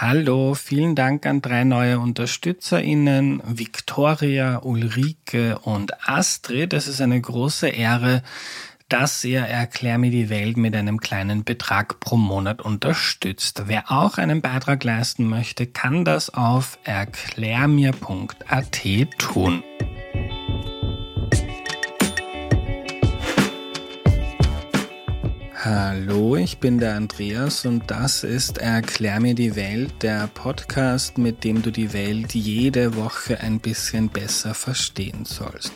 Hallo, vielen Dank an drei neue UnterstützerInnen, Victoria, Ulrike und Astrid. Es ist eine große Ehre, dass ihr Erklär mir die Welt mit einem kleinen Betrag pro Monat unterstützt. Wer auch einen Beitrag leisten möchte, kann das auf erklärmir.at tun. Hallo, ich bin der Andreas und das ist Erklär mir die Welt, der Podcast, mit dem du die Welt jede Woche ein bisschen besser verstehen sollst.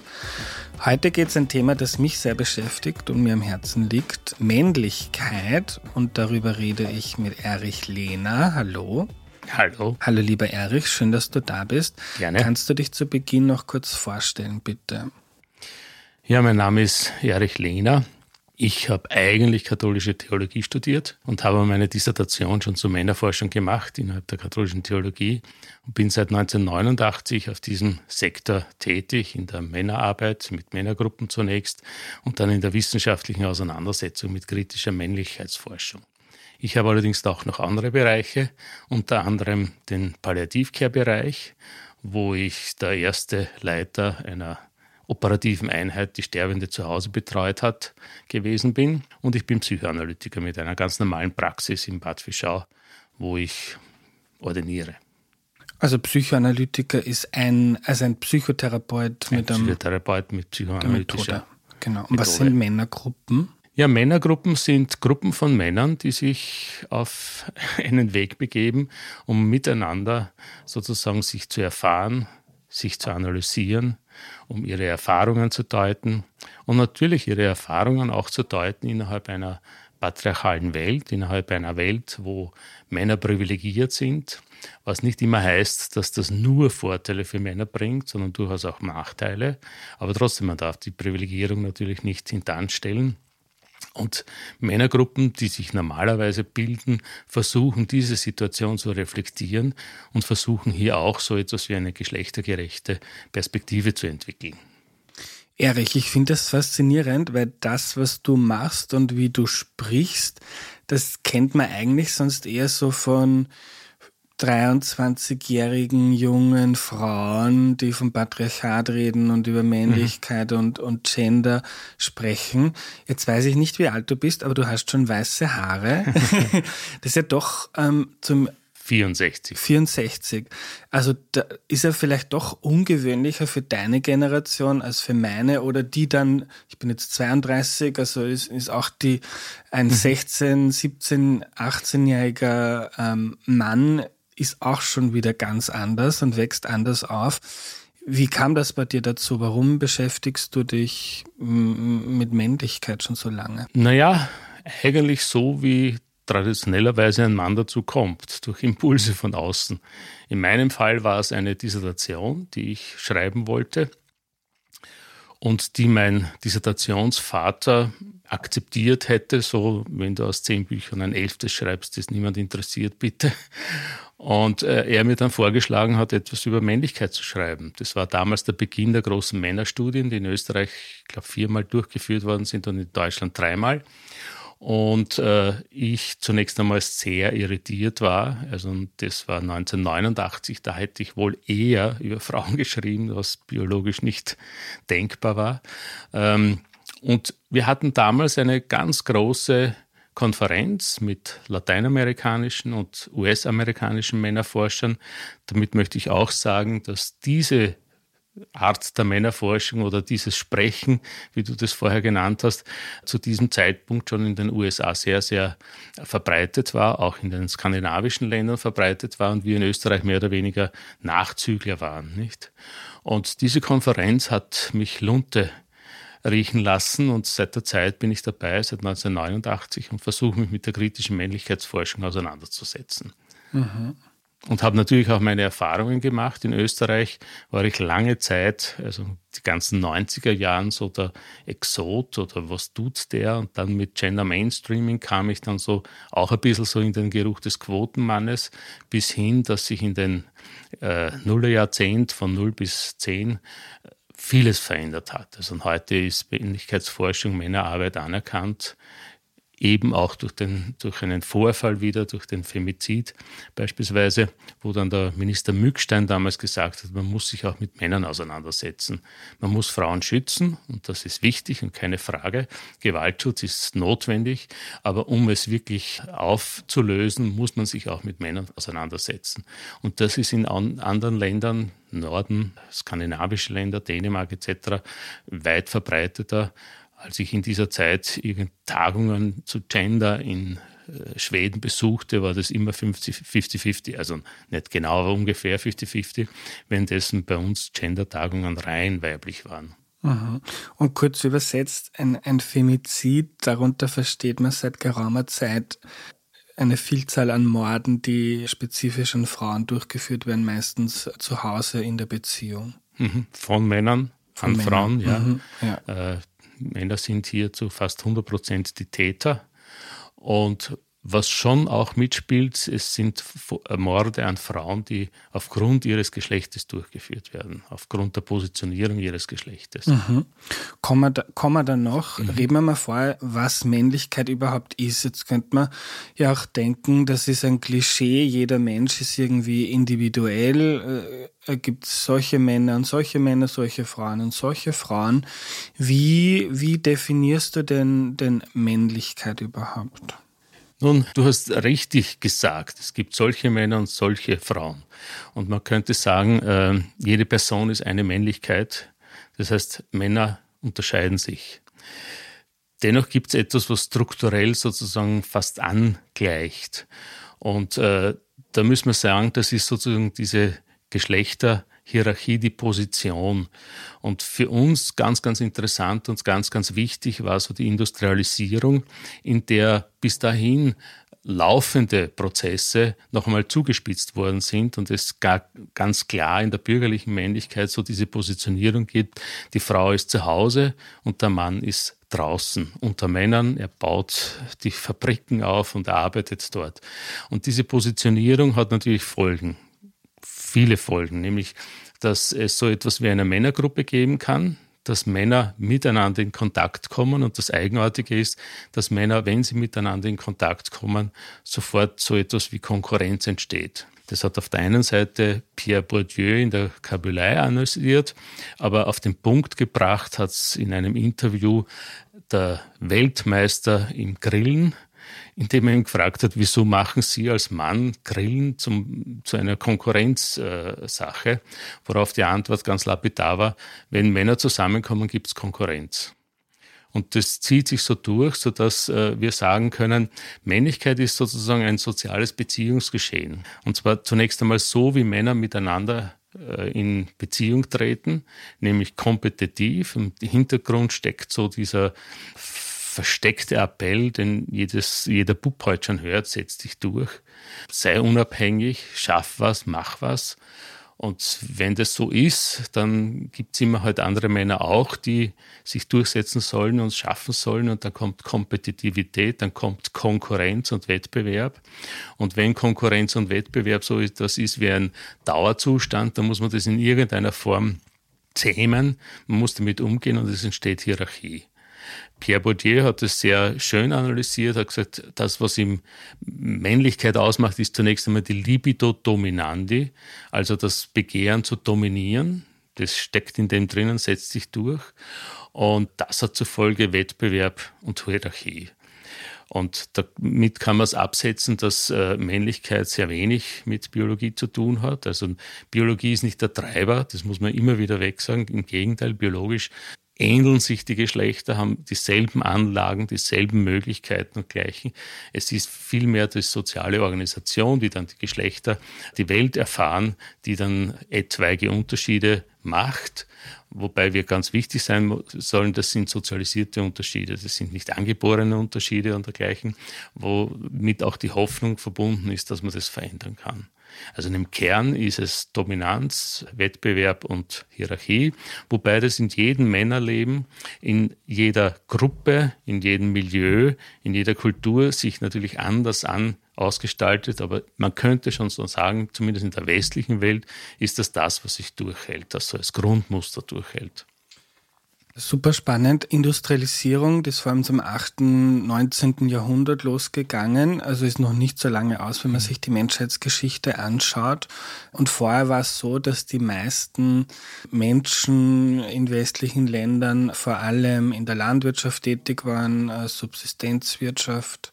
Heute geht es ein Thema, das mich sehr beschäftigt und mir am Herzen liegt. Männlichkeit. Und darüber rede ich mit Erich Lehner. Hallo. Hallo. Hallo, lieber Erich. Schön, dass du da bist. Gerne. Kannst du dich zu Beginn noch kurz vorstellen, bitte? Ja, mein Name ist Erich Lehner. Ich habe eigentlich katholische Theologie studiert und habe meine Dissertation schon zur Männerforschung gemacht innerhalb der katholischen Theologie und bin seit 1989 auf diesem Sektor tätig, in der Männerarbeit mit Männergruppen zunächst und dann in der wissenschaftlichen Auseinandersetzung mit kritischer Männlichkeitsforschung. Ich habe allerdings auch noch andere Bereiche, unter anderem den Palliativcare-Bereich, wo ich der erste Leiter einer operativen Einheit die Sterbende zu Hause betreut hat, gewesen bin. Und ich bin Psychoanalytiker mit einer ganz normalen Praxis in Bad Fischau, wo ich ordiniere. Also Psychoanalytiker ist ein, also ein Psychotherapeut ein mit einem Psychotherapeut mit psychoanalytischer Methode. Genau. Und Methode. was sind Männergruppen? Ja, Männergruppen sind Gruppen von Männern, die sich auf einen Weg begeben, um miteinander sozusagen sich zu erfahren, sich zu analysieren, um ihre Erfahrungen zu deuten und natürlich ihre Erfahrungen auch zu deuten innerhalb einer patriarchalen Welt, innerhalb einer Welt, wo Männer privilegiert sind, was nicht immer heißt, dass das nur Vorteile für Männer bringt, sondern durchaus auch Nachteile. Aber trotzdem, man darf die Privilegierung natürlich nicht hintanstellen. Und Männergruppen, die sich normalerweise bilden, versuchen diese Situation zu reflektieren und versuchen hier auch so etwas wie eine geschlechtergerechte Perspektive zu entwickeln. Erich, ich finde das faszinierend, weil das, was du machst und wie du sprichst, das kennt man eigentlich sonst eher so von 23-jährigen jungen Frauen, die vom Patriarchat reden und über Männlichkeit mhm. und, und Gender sprechen. Jetzt weiß ich nicht, wie alt du bist, aber du hast schon weiße Haare. das ist ja doch ähm, zum 64. 64. Also da ist er vielleicht doch ungewöhnlicher für deine Generation als für meine oder die dann, ich bin jetzt 32, also ist, ist auch die ein 16, 17, 18-jähriger ähm, Mann ist auch schon wieder ganz anders und wächst anders auf. Wie kam das bei dir dazu? Warum beschäftigst du dich mit Männlichkeit schon so lange? Naja, eigentlich so, wie traditionellerweise ein Mann dazu kommt, durch Impulse von außen. In meinem Fall war es eine Dissertation, die ich schreiben wollte und die mein Dissertationsvater akzeptiert hätte, so wenn du aus zehn Büchern ein elftes schreibst, das niemand interessiert, bitte. Und äh, er mir dann vorgeschlagen hat, etwas über Männlichkeit zu schreiben. Das war damals der Beginn der großen Männerstudien, die in Österreich, ich glaube, viermal durchgeführt worden sind und in Deutschland dreimal. Und äh, ich zunächst einmal sehr irritiert war. Also das war 1989, da hätte ich wohl eher über Frauen geschrieben, was biologisch nicht denkbar war. Ähm, und wir hatten damals eine ganz große Konferenz mit lateinamerikanischen und US-amerikanischen Männerforschern. Damit möchte ich auch sagen, dass diese Art der Männerforschung oder dieses Sprechen, wie du das vorher genannt hast, zu diesem Zeitpunkt schon in den USA sehr, sehr verbreitet war, auch in den skandinavischen Ländern verbreitet war und wir in Österreich mehr oder weniger Nachzügler waren, nicht? Und diese Konferenz hat mich Lunte riechen lassen und seit der Zeit bin ich dabei, seit 1989 und versuche mich mit der kritischen Männlichkeitsforschung auseinanderzusetzen. Mhm. Und habe natürlich auch meine Erfahrungen gemacht. In Österreich war ich lange Zeit, also die ganzen 90er Jahren, so der Exot oder was tut der? Und dann mit Gender Mainstreaming kam ich dann so auch ein bisschen so in den Geruch des Quotenmannes, bis hin, dass sich in den äh, Nullerjahrzehnt von 0 bis 10 vieles verändert hat. Also heute ist Männlichkeitsforschung, Männerarbeit anerkannt eben auch durch, den, durch einen Vorfall wieder, durch den Femizid beispielsweise, wo dann der Minister Mückstein damals gesagt hat, man muss sich auch mit Männern auseinandersetzen. Man muss Frauen schützen und das ist wichtig und keine Frage. Gewaltschutz ist notwendig, aber um es wirklich aufzulösen, muss man sich auch mit Männern auseinandersetzen. Und das ist in anderen Ländern, Norden, skandinavische Länder, Dänemark etc., weit verbreiteter. Als ich in dieser Zeit Tagungen zu Gender in äh, Schweden besuchte, war das immer 50-50, also nicht genau, aber ungefähr 50-50, währenddessen bei uns Gender-Tagungen rein weiblich waren. Und kurz übersetzt, ein, ein Femizid, darunter versteht man seit geraumer Zeit eine Vielzahl an Morden, die spezifisch an Frauen durchgeführt werden, meistens zu Hause in der Beziehung. Mhm. Von Männern Von an Männern. Frauen, ja. Mhm. ja. Äh, Männer sind hier zu fast 100 Prozent die Täter. Und was schon auch mitspielt, es sind Morde an Frauen, die aufgrund ihres Geschlechtes durchgeführt werden, aufgrund der Positionierung ihres Geschlechtes. Mhm. Kommen, wir kommen wir dann noch, mhm. reden wir mal vorher, was Männlichkeit überhaupt ist. Jetzt könnte man ja auch denken, das ist ein Klischee, jeder Mensch ist irgendwie individuell, äh, gibt es solche Männer und solche Männer, solche Frauen und solche Frauen. Wie, wie definierst du denn, denn Männlichkeit überhaupt? Nun, du hast richtig gesagt, es gibt solche Männer und solche Frauen. Und man könnte sagen, äh, jede Person ist eine Männlichkeit. Das heißt, Männer unterscheiden sich. Dennoch gibt es etwas, was strukturell sozusagen fast angleicht. Und äh, da müssen wir sagen, das ist sozusagen diese Geschlechter, Hierarchie die Position. Und für uns ganz, ganz interessant und ganz, ganz wichtig war so die Industrialisierung, in der bis dahin laufende Prozesse noch einmal zugespitzt worden sind und es ganz klar in der bürgerlichen Männlichkeit so diese Positionierung gibt, die Frau ist zu Hause und der Mann ist draußen unter Männern, er baut die Fabriken auf und arbeitet dort. Und diese Positionierung hat natürlich Folgen viele Folgen, nämlich dass es so etwas wie eine Männergruppe geben kann, dass Männer miteinander in Kontakt kommen und das Eigenartige ist, dass Männer, wenn sie miteinander in Kontakt kommen, sofort so etwas wie Konkurrenz entsteht. Das hat auf der einen Seite Pierre Bourdieu in der Kabylei analysiert, aber auf den Punkt gebracht hat es in einem Interview der Weltmeister im Grillen, indem er ihn gefragt hat, wieso machen Sie als Mann Grillen zum, zu einer Konkurrenzsache, äh, worauf die Antwort ganz lapidar war, wenn Männer zusammenkommen, gibt es Konkurrenz. Und das zieht sich so durch, sodass äh, wir sagen können, Männlichkeit ist sozusagen ein soziales Beziehungsgeschehen. Und zwar zunächst einmal so, wie Männer miteinander äh, in Beziehung treten, nämlich kompetitiv. Im Hintergrund steckt so dieser versteckte Appell, den jedes, jeder Bub heute schon hört, setz dich durch, sei unabhängig, schaff was, mach was. Und wenn das so ist, dann gibt es immer halt andere Männer auch, die sich durchsetzen sollen und schaffen sollen. Und dann kommt Kompetitivität, dann kommt Konkurrenz und Wettbewerb. Und wenn Konkurrenz und Wettbewerb so ist, das ist wie ein Dauerzustand, dann muss man das in irgendeiner Form zähmen. Man muss damit umgehen und es entsteht Hierarchie. Pierre Bourdieu hat das sehr schön analysiert, hat gesagt, das, was ihm Männlichkeit ausmacht, ist zunächst einmal die Libido dominandi, also das Begehren zu dominieren. Das steckt in dem drinnen, setzt sich durch. Und das hat zur Folge Wettbewerb und Hierarchie. Und damit kann man es absetzen, dass äh, Männlichkeit sehr wenig mit Biologie zu tun hat. Also Biologie ist nicht der Treiber, das muss man immer wieder wegsagen. Im Gegenteil, biologisch ähneln sich die Geschlechter, haben dieselben Anlagen, dieselben Möglichkeiten und gleichen. Es ist vielmehr die soziale Organisation, die dann die Geschlechter, die Welt erfahren, die dann etwaige Unterschiede macht. Wobei wir ganz wichtig sein sollen, das sind sozialisierte Unterschiede, das sind nicht angeborene Unterschiede und dergleichen, womit auch die Hoffnung verbunden ist, dass man das verändern kann. Also im Kern ist es Dominanz, Wettbewerb und Hierarchie, wobei das in jedem Männerleben, in jeder Gruppe, in jedem Milieu, in jeder Kultur sich natürlich anders an ausgestaltet, aber man könnte schon so sagen, zumindest in der westlichen Welt ist das das, was sich durchhält, das so als Grundmuster durchhält. Super spannend. Industrialisierung, das vor allem zum 8., 19. Jahrhundert losgegangen. Also ist noch nicht so lange aus, wenn man mhm. sich die Menschheitsgeschichte anschaut. Und vorher war es so, dass die meisten Menschen in westlichen Ländern vor allem in der Landwirtschaft tätig waren, äh, Subsistenzwirtschaft.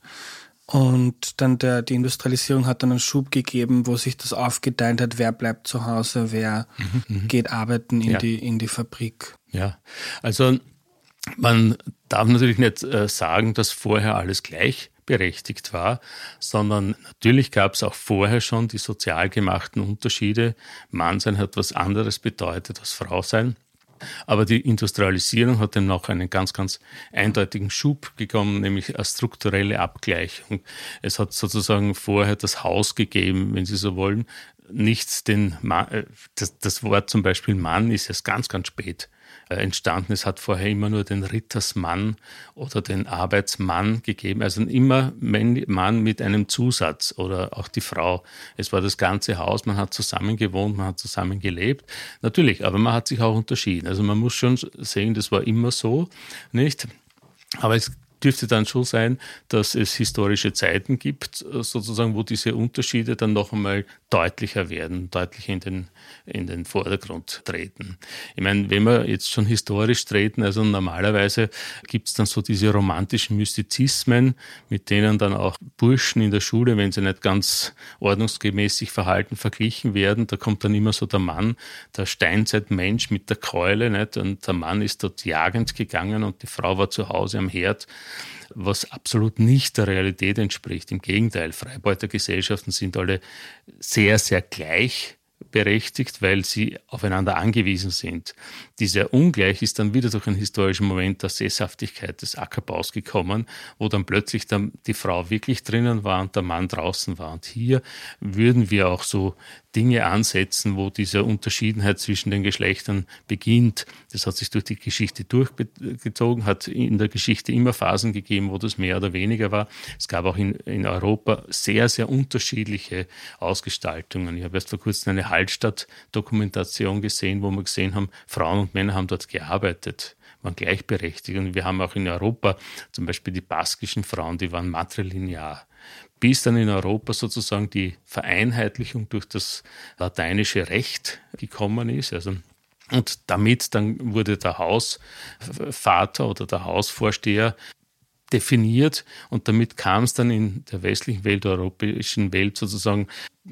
Und dann der, die Industrialisierung hat dann einen Schub gegeben, wo sich das aufgeteilt hat, wer bleibt zu Hause, wer mhm, mhm. geht arbeiten in, ja. die, in die Fabrik. Ja, also man darf natürlich nicht äh, sagen, dass vorher alles gleichberechtigt war, sondern natürlich gab es auch vorher schon die sozial gemachten Unterschiede. Mannsein hat was anderes bedeutet als Frau sein. Aber die Industrialisierung hat dann noch einen ganz, ganz eindeutigen Schub gekommen, nämlich eine strukturelle Abgleichung. Es hat sozusagen vorher das Haus gegeben, wenn Sie so wollen. Nichts den Mann, äh, das, das Wort zum Beispiel Mann ist erst ganz, ganz spät entstanden. Es hat vorher immer nur den Rittersmann oder den Arbeitsmann gegeben, also immer Mann mit einem Zusatz oder auch die Frau. Es war das ganze Haus, man hat zusammen gewohnt, man hat zusammen gelebt. Natürlich, aber man hat sich auch unterschieden. Also man muss schon sehen, das war immer so, nicht? Aber es dürfte dann schon sein, dass es historische Zeiten gibt, sozusagen, wo diese Unterschiede dann noch einmal deutlicher werden, deutlicher in den, in den Vordergrund treten. Ich meine, wenn wir jetzt schon historisch treten, also normalerweise gibt es dann so diese romantischen Mystizismen, mit denen dann auch Burschen in der Schule, wenn sie nicht ganz ordnungsgemäß sich verhalten, verglichen werden. Da kommt dann immer so der Mann, der Steinzeitmensch mit der Keule, nicht? und der Mann ist dort jagend gegangen und die Frau war zu Hause am Herd was absolut nicht der Realität entspricht. Im Gegenteil, Freibeutergesellschaften sind alle sehr, sehr gleich berechtigt, weil sie aufeinander angewiesen sind. Dieser Ungleich ist dann wieder durch einen historischen Moment der Sesshaftigkeit des Ackerbaus gekommen, wo dann plötzlich dann die Frau wirklich drinnen war und der Mann draußen war. Und hier würden wir auch so Dinge ansetzen, wo diese Unterschiedenheit zwischen den Geschlechtern beginnt. Das hat sich durch die Geschichte durchgezogen, hat in der Geschichte immer Phasen gegeben, wo das mehr oder weniger war. Es gab auch in, in Europa sehr, sehr unterschiedliche Ausgestaltungen. Ich habe erst vor kurzem eine Hallstatt-Dokumentation gesehen, wo wir gesehen haben, Frauen und Männer haben dort gearbeitet waren gleichberechtigt. Und wir haben auch in Europa zum Beispiel die baskischen Frauen, die waren matrilinear bis dann in Europa sozusagen die Vereinheitlichung durch das lateinische Recht gekommen ist. Also und damit dann wurde der Hausvater oder der Hausvorsteher definiert und damit kam es dann in der westlichen Welt, der europäischen Welt sozusagen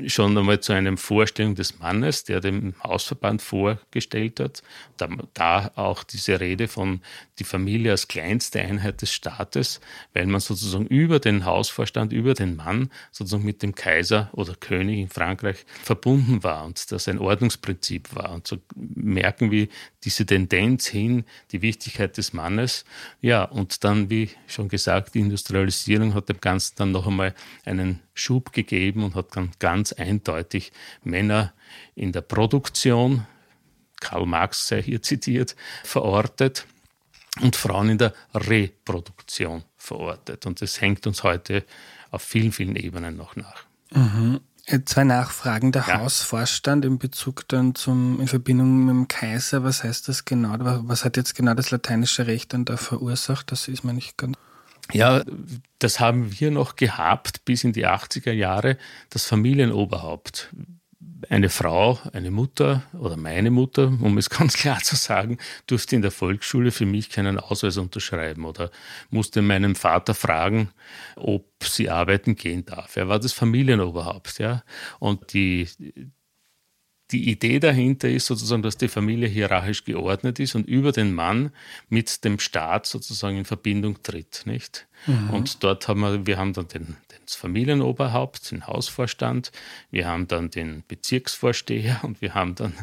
schon einmal zu einer Vorstellung des Mannes, der dem Hausverband vorgestellt hat. Da, da, auch diese Rede von die Familie als kleinste Einheit des Staates, weil man sozusagen über den Hausvorstand, über den Mann sozusagen mit dem Kaiser oder König in Frankreich verbunden war und das ein Ordnungsprinzip war. Und so merken wir diese Tendenz hin, die Wichtigkeit des Mannes. Ja, und dann, wie schon gesagt, die Industrialisierung hat dem Ganzen dann noch einmal einen Schub gegeben und hat dann ganz eindeutig Männer in der Produktion, Karl Marx sei hier zitiert, verortet und Frauen in der Reproduktion verortet. Und das hängt uns heute auf vielen, vielen Ebenen noch nach. Mhm. Zwei Nachfragen. Der ja. Hausvorstand in Bezug dann zum, in Verbindung mit dem Kaiser, was heißt das genau? Was hat jetzt genau das lateinische Recht dann da verursacht? Das ist mir nicht ganz. Ja, das haben wir noch gehabt bis in die 80er Jahre, das Familienoberhaupt. Eine Frau, eine Mutter oder meine Mutter, um es ganz klar zu sagen, durfte in der Volksschule für mich keinen Ausweis unterschreiben oder musste meinen Vater fragen, ob sie arbeiten gehen darf. Er war das Familienoberhaupt, ja. Und die, die Idee dahinter ist sozusagen, dass die Familie hierarchisch geordnet ist und über den Mann mit dem Staat sozusagen in Verbindung tritt, nicht? Mhm. Und dort haben wir, wir haben dann den, das Familienoberhaupt, den Hausvorstand, wir haben dann den Bezirksvorsteher und wir haben dann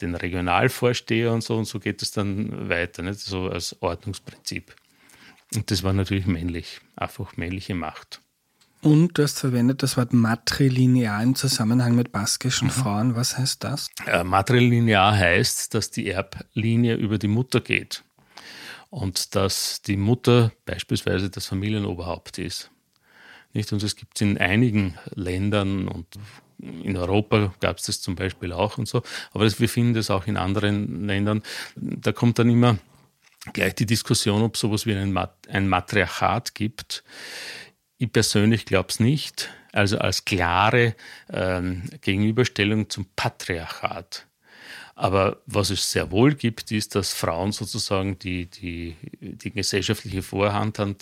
den Regionalvorsteher und so und so geht es dann weiter, nicht? So als Ordnungsprinzip. Und das war natürlich männlich, einfach männliche Macht. Und du hast verwendet das Wort matrilinear im Zusammenhang mit baskischen mhm. Frauen. Was heißt das? Äh, matrilinear heißt, dass die Erblinie über die Mutter geht und dass die Mutter beispielsweise das Familienoberhaupt ist. Nicht? Und das gibt es in einigen Ländern und in Europa gab es das zum Beispiel auch und so. Aber das, wir finden das auch in anderen Ländern. Da kommt dann immer gleich die Diskussion, ob es sowas wie ein, Mat ein Matriarchat gibt. Ich persönlich glaube es nicht. Also als klare ähm, Gegenüberstellung zum Patriarchat. Aber was es sehr wohl gibt, ist, dass Frauen sozusagen die, die, die gesellschaftliche Vorhand haben,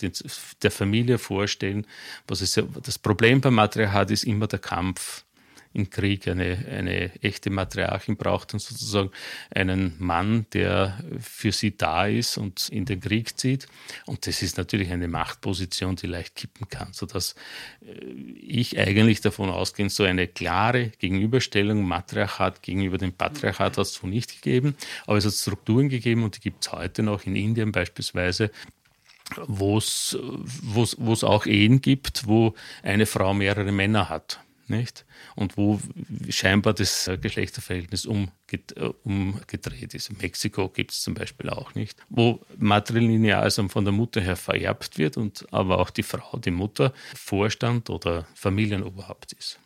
der Familie vorstellen. Was ist ja, das Problem beim Matriarchat ist immer der Kampf im Krieg eine, eine echte Matriarchin braucht und sozusagen einen Mann, der für sie da ist und in den Krieg zieht. Und das ist natürlich eine Machtposition, die leicht kippen kann, sodass äh, ich eigentlich davon ausgehe, so eine klare Gegenüberstellung Matriarchat gegenüber dem Patriarchat hat es so nicht gegeben, aber es hat Strukturen gegeben und die gibt es heute noch in Indien beispielsweise wo es auch Ehen gibt, wo eine Frau mehrere Männer hat nicht? Und wo scheinbar das Geschlechterverhältnis umgedreht, äh, umgedreht ist. In Mexiko gibt es zum Beispiel auch nicht, wo matrilineal also von der Mutter her vererbt wird und aber auch die Frau, die Mutter, Vorstand oder Familienoberhaupt ist.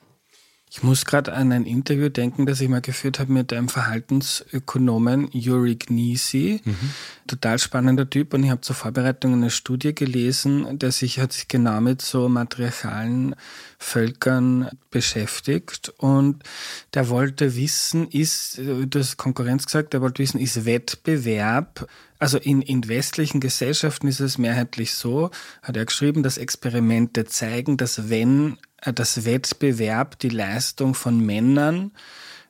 Ich muss gerade an ein Interview denken, das ich mal geführt habe mit einem Verhaltensökonomen, Yuri Gnisi. Mhm. Total spannender Typ. Und ich habe zur Vorbereitung eine Studie gelesen, der sich hat sich genau mit so matriarchalen Völkern beschäftigt. Und der wollte wissen, ist, du hast Konkurrenz gesagt, der wollte wissen, ist Wettbewerb also in, in westlichen Gesellschaften ist es mehrheitlich so, hat er geschrieben, dass Experimente zeigen, dass wenn äh, das Wettbewerb die Leistung von Männern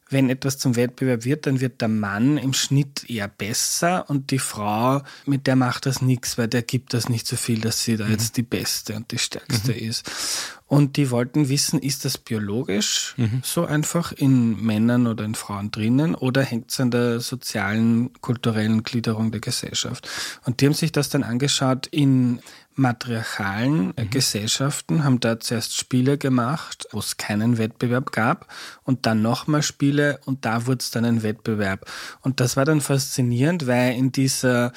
wenn etwas zum Wettbewerb wird, dann wird der Mann im Schnitt eher besser und die Frau, mit der macht das nichts, weil der gibt das nicht so viel, dass sie da mhm. jetzt die Beste und die Stärkste mhm. ist. Und die wollten wissen, ist das biologisch mhm. so einfach in Männern oder in Frauen drinnen oder hängt es an der sozialen, kulturellen Gliederung der Gesellschaft? Und die haben sich das dann angeschaut in matriarchalen mhm. Gesellschaften haben da zuerst Spiele gemacht, wo es keinen Wettbewerb gab und dann nochmal Spiele und da wurde es dann ein Wettbewerb. Und das war dann faszinierend, weil in dieser,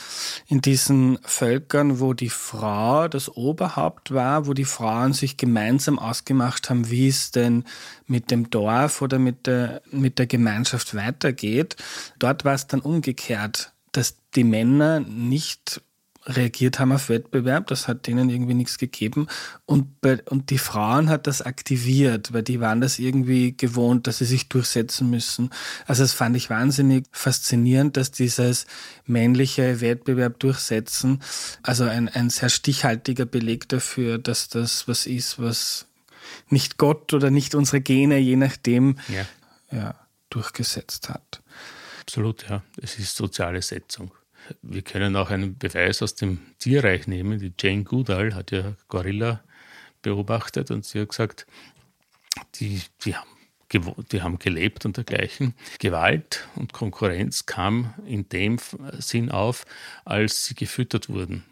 in diesen Völkern, wo die Frau das Oberhaupt war, wo die Frauen sich gemeinsam ausgemacht haben, wie es denn mit dem Dorf oder mit der, mit der Gemeinschaft weitergeht, dort war es dann umgekehrt dass die Männer nicht reagiert haben auf Wettbewerb, das hat denen irgendwie nichts gegeben. Und, bei, und die Frauen hat das aktiviert, weil die waren das irgendwie gewohnt, dass sie sich durchsetzen müssen. Also das fand ich wahnsinnig faszinierend, dass dieses männliche Wettbewerb durchsetzen, also ein, ein sehr stichhaltiger Beleg dafür, dass das was ist, was nicht Gott oder nicht unsere Gene, je nachdem, ja. Ja, durchgesetzt hat. Absolut, ja. Es ist soziale Setzung. Wir können auch einen Beweis aus dem Tierreich nehmen. Die Jane Goodall hat ja Gorilla beobachtet und sie hat gesagt, die, die haben die haben gelebt und dergleichen. Gewalt und Konkurrenz kam in dem Sinn auf, als sie gefüttert wurden.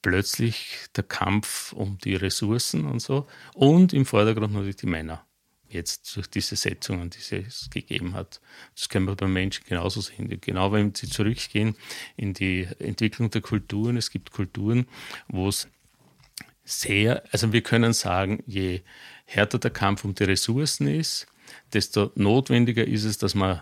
Plötzlich der Kampf um die Ressourcen und so und im Vordergrund natürlich die Männer jetzt durch diese Setzungen, die es gegeben hat. Das können wir beim Menschen genauso sehen. Genau wenn Sie zurückgehen in die Entwicklung der Kulturen, es gibt Kulturen, wo es sehr, also wir können sagen, je härter der Kampf um die Ressourcen ist, desto notwendiger ist es, dass man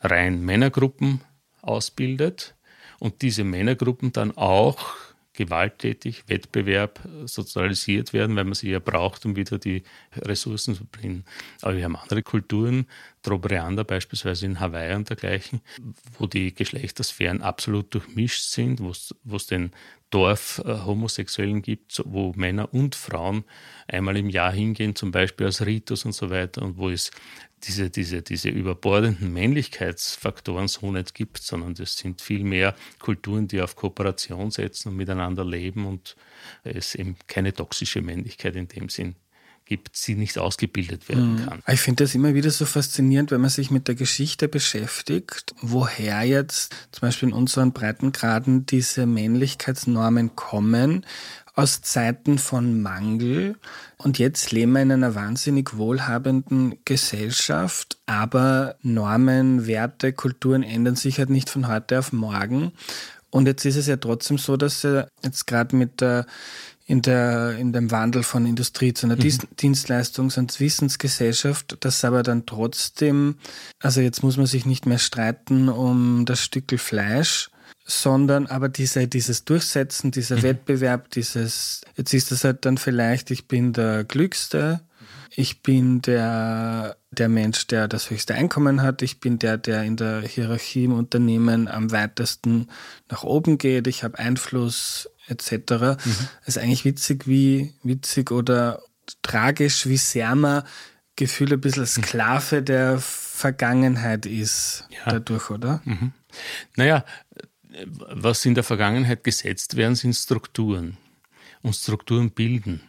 rein Männergruppen ausbildet und diese Männergruppen dann auch gewalttätig, Wettbewerb sozialisiert werden, weil man sie ja braucht, um wieder die Ressourcen zu bringen. Aber wir haben andere Kulturen, Trobreander beispielsweise in Hawaii und dergleichen, wo die Geschlechtersphären absolut durchmischt sind, wo es den Dorf-Homosexuellen äh, gibt, wo Männer und Frauen einmal im Jahr hingehen, zum Beispiel als Ritus und so weiter, und wo es diese, diese, diese überbordenden Männlichkeitsfaktoren so nicht gibt, sondern das sind viel mehr Kulturen, die auf Kooperation setzen und miteinander leben und es eben keine toxische Männlichkeit in dem Sinn gibt, sie nicht ausgebildet werden mhm. kann. Ich finde das immer wieder so faszinierend, wenn man sich mit der Geschichte beschäftigt, woher jetzt zum Beispiel in unseren Breitengraden diese Männlichkeitsnormen kommen, aus Zeiten von Mangel. Und jetzt leben wir in einer wahnsinnig wohlhabenden Gesellschaft, aber Normen, Werte, Kulturen ändern sich halt nicht von heute auf morgen. Und jetzt ist es ja trotzdem so, dass jetzt gerade mit der in, der, in dem Wandel von Industrie zu einer mhm. Dienstleistungs- und Wissensgesellschaft, das aber dann trotzdem, also jetzt muss man sich nicht mehr streiten um das Stückel Fleisch, sondern aber diese, dieses Durchsetzen, dieser mhm. Wettbewerb, dieses, jetzt ist es halt dann vielleicht, ich bin der Glückste, ich bin der, der Mensch, der das höchste Einkommen hat, ich bin der, der in der Hierarchie im Unternehmen am weitesten nach oben geht, ich habe Einfluss etc. Mhm. Es ist eigentlich witzig, wie witzig oder tragisch, wie sehr man Gefühl ein bisschen mhm. Sklave der Vergangenheit ist ja. dadurch, oder? Mhm. Naja, was in der Vergangenheit gesetzt werden, sind Strukturen. Und Strukturen bilden.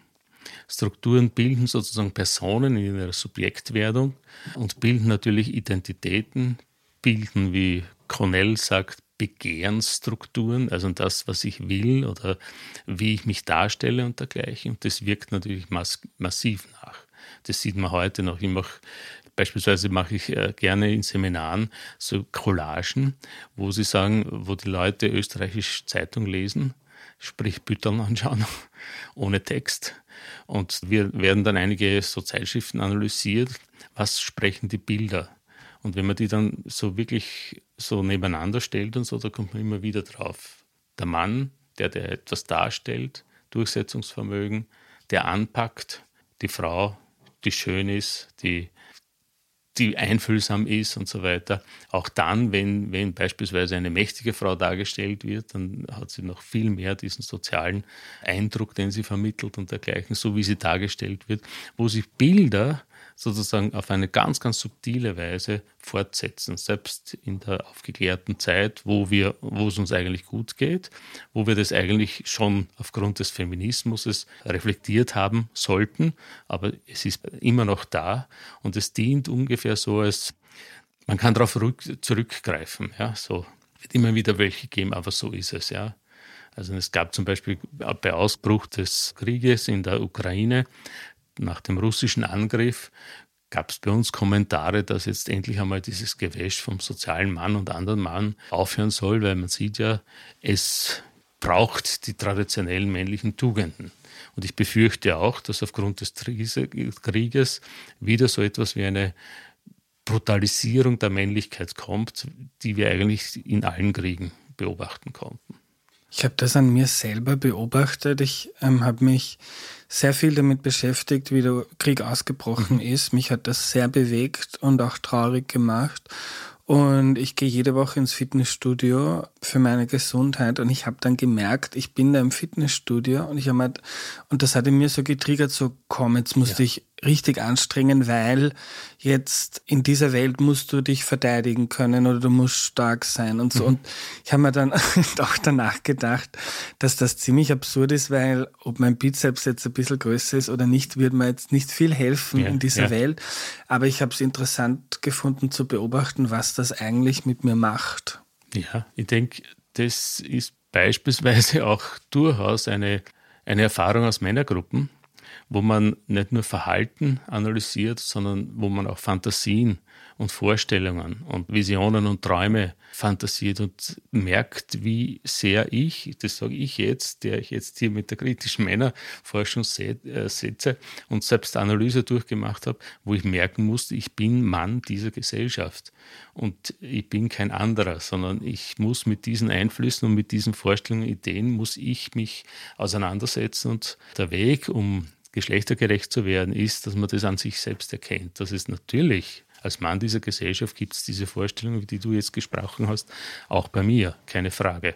Strukturen bilden sozusagen Personen in ihrer Subjektwerdung und bilden natürlich Identitäten, bilden, wie Cornell sagt, Begehrensstrukturen, also das, was ich will oder wie ich mich darstelle und dergleichen. Und das wirkt natürlich mass massiv nach. Das sieht man heute noch. Ich mache, beispielsweise mache ich äh, gerne in Seminaren so Collagen, wo sie sagen, wo die Leute österreichische Zeitung lesen, sprich Bütteln anschauen, ohne Text. Und wir werden dann einige so Zeitschriften analysiert, was sprechen die Bilder und wenn man die dann so wirklich so nebeneinander stellt und so, da kommt man immer wieder drauf. Der Mann, der, der etwas darstellt, Durchsetzungsvermögen, der anpackt, die Frau, die schön ist, die, die einfühlsam ist und so weiter. Auch dann, wenn, wenn beispielsweise eine mächtige Frau dargestellt wird, dann hat sie noch viel mehr diesen sozialen Eindruck, den sie vermittelt und dergleichen, so wie sie dargestellt wird, wo sich Bilder sozusagen auf eine ganz, ganz subtile Weise fortsetzen. Selbst in der aufgeklärten Zeit, wo, wir, wo es uns eigentlich gut geht, wo wir das eigentlich schon aufgrund des Feminismus reflektiert haben sollten, aber es ist immer noch da und es dient ungefähr so als, man kann darauf zurückgreifen, ja, so wird immer wieder welche geben, aber so ist es, ja. Also es gab zum Beispiel bei Ausbruch des Krieges in der Ukraine nach dem russischen Angriff gab es bei uns Kommentare, dass jetzt endlich einmal dieses Gewäsch vom sozialen Mann und anderen Mann aufhören soll, weil man sieht ja, es braucht die traditionellen männlichen Tugenden. Und ich befürchte auch, dass aufgrund des Krieges wieder so etwas wie eine Brutalisierung der Männlichkeit kommt, die wir eigentlich in allen Kriegen beobachten konnten. Ich habe das an mir selber beobachtet. Ich ähm, habe mich sehr viel damit beschäftigt, wie der Krieg ausgebrochen mhm. ist. Mich hat das sehr bewegt und auch traurig gemacht. Und ich gehe jede Woche ins Fitnessstudio für meine Gesundheit und ich habe dann gemerkt, ich bin da im Fitnessstudio und ich habe halt, und das hat in mir so getriggert, so komm, jetzt musste ja. ich richtig anstrengen, weil jetzt in dieser Welt musst du dich verteidigen können oder du musst stark sein und so. Mhm. Und ich habe mir dann auch danach gedacht, dass das ziemlich absurd ist, weil ob mein Bizeps jetzt ein bisschen größer ist oder nicht, wird mir jetzt nicht viel helfen ja, in dieser ja. Welt. Aber ich habe es interessant gefunden zu beobachten, was das eigentlich mit mir macht. Ja, ich denke, das ist beispielsweise auch durchaus eine, eine Erfahrung aus Männergruppen wo man nicht nur Verhalten analysiert, sondern wo man auch Fantasien und Vorstellungen und Visionen und Träume fantasiert und merkt, wie sehr ich, das sage ich jetzt, der ich jetzt hier mit der kritischen Männerforschung äh, setze und selbst Analyse durchgemacht habe, wo ich merken musste, ich bin Mann dieser Gesellschaft und ich bin kein anderer, sondern ich muss mit diesen Einflüssen und mit diesen Vorstellungen, Ideen, muss ich mich auseinandersetzen und der Weg, um geschlechtergerecht zu werden, ist, dass man das an sich selbst erkennt. Das ist natürlich, als Mann dieser Gesellschaft gibt es diese Vorstellung, die du jetzt gesprochen hast, auch bei mir, keine Frage.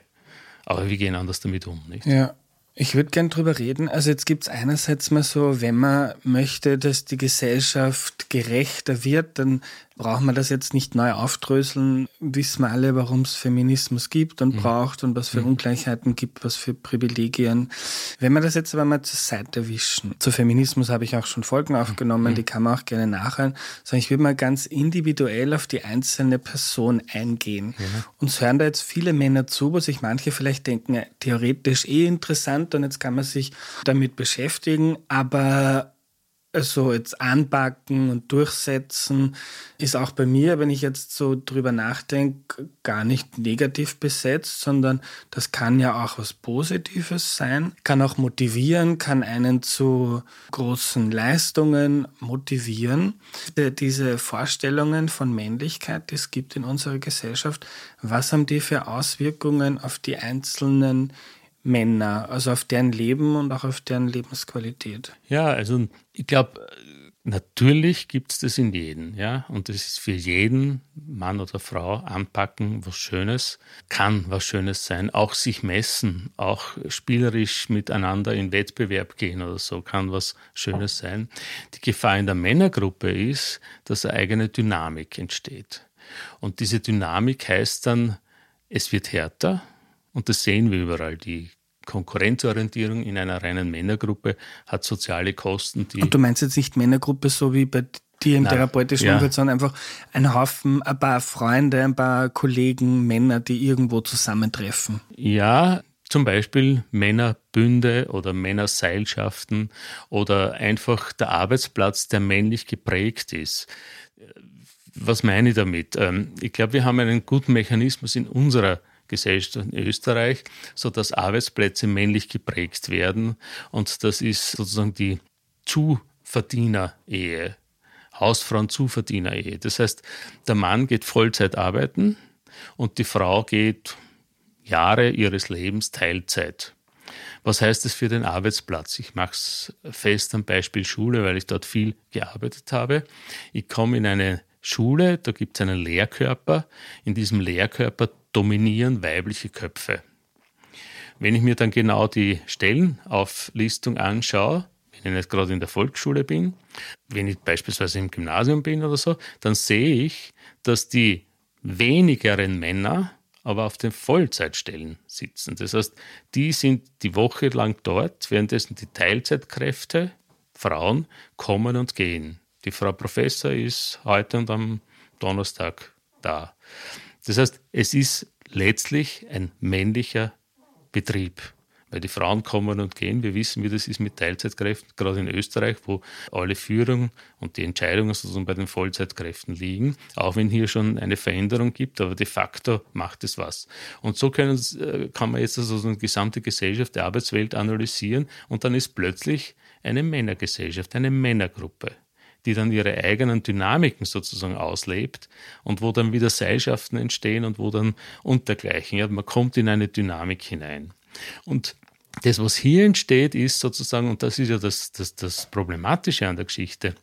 Aber wir gehen anders damit um, nicht? Ja. Ich würde gern drüber reden. Also jetzt gibt es einerseits mal so, wenn man möchte, dass die Gesellschaft gerechter wird, dann braucht man das jetzt nicht neu aufdröseln. Wissen wir alle, warum es Feminismus gibt und mhm. braucht und was für mhm. Ungleichheiten gibt, was für Privilegien. Wenn wir das jetzt aber mal zur Seite wischen. Zu Feminismus habe ich auch schon Folgen aufgenommen, mhm. die kann man auch gerne nachhören. Sondern ich will mal ganz individuell auf die einzelne Person eingehen. Uns hören da jetzt viele Männer zu, wo sich manche vielleicht denken, theoretisch eh interessant und jetzt kann man sich damit beschäftigen, aber also jetzt anpacken und durchsetzen, ist auch bei mir, wenn ich jetzt so drüber nachdenke, gar nicht negativ besetzt, sondern das kann ja auch was Positives sein, kann auch motivieren, kann einen zu großen Leistungen motivieren. Diese Vorstellungen von Männlichkeit, die es gibt in unserer Gesellschaft, was haben die für Auswirkungen auf die einzelnen Männer, also auf deren Leben und auch auf deren Lebensqualität. Ja, also ich glaube, natürlich gibt es das in jedem, ja, und das ist für jeden Mann oder Frau anpacken, was Schönes, kann was Schönes sein, auch sich messen, auch spielerisch miteinander in Wettbewerb gehen oder so, kann was Schönes sein. Die Gefahr in der Männergruppe ist, dass eine eigene Dynamik entsteht. Und diese Dynamik heißt dann, es wird härter, und das sehen wir überall. Die Konkurrenzorientierung in einer reinen Männergruppe hat soziale Kosten, die. Und du meinst jetzt nicht Männergruppe, so wie bei dir im Nein, therapeutischen ja. Umfeld, sondern einfach ein Haufen, ein paar Freunde, ein paar Kollegen, Männer, die irgendwo zusammentreffen. Ja, zum Beispiel Männerbünde oder Männerseilschaften oder einfach der Arbeitsplatz, der männlich geprägt ist. Was meine ich damit? Ähm, ich glaube, wir haben einen guten Mechanismus in unserer Gesellschaft in Österreich, so dass Arbeitsplätze männlich geprägt werden. Und das ist sozusagen die Zuverdiener-Ehe, Hausfrauen-Zuverdiener-Ehe. Das heißt, der Mann geht Vollzeit arbeiten und die Frau geht Jahre ihres Lebens Teilzeit. Was heißt das für den Arbeitsplatz? Ich mache es fest am Beispiel Schule, weil ich dort viel gearbeitet habe. Ich komme in eine Schule, da gibt es einen Lehrkörper. In diesem Lehrkörper dominieren weibliche Köpfe. Wenn ich mir dann genau die Stellenauflistung anschaue, wenn ich nicht gerade in der Volksschule bin, wenn ich beispielsweise im Gymnasium bin oder so, dann sehe ich, dass die wenigeren Männer aber auf den Vollzeitstellen sitzen. Das heißt, die sind die Woche lang dort, währenddessen die Teilzeitkräfte, Frauen, kommen und gehen. Die Frau Professor ist heute und am Donnerstag da. Das heißt, es ist letztlich ein männlicher Betrieb. Weil die Frauen kommen und gehen. Wir wissen, wie das ist mit Teilzeitkräften, gerade in Österreich, wo alle Führung und die Entscheidungen sozusagen bei den Vollzeitkräften liegen. Auch wenn hier schon eine Veränderung gibt, aber de facto macht es was. Und so können, äh, kann man jetzt also eine gesamte Gesellschaft der Arbeitswelt analysieren und dann ist plötzlich eine Männergesellschaft, eine Männergruppe die dann ihre eigenen Dynamiken sozusagen auslebt und wo dann wieder Seilschaften entstehen und wo dann untergleichen. Ja, man kommt in eine Dynamik hinein. Und das, was hier entsteht, ist sozusagen, und das ist ja das, das, das Problematische an der Geschichte,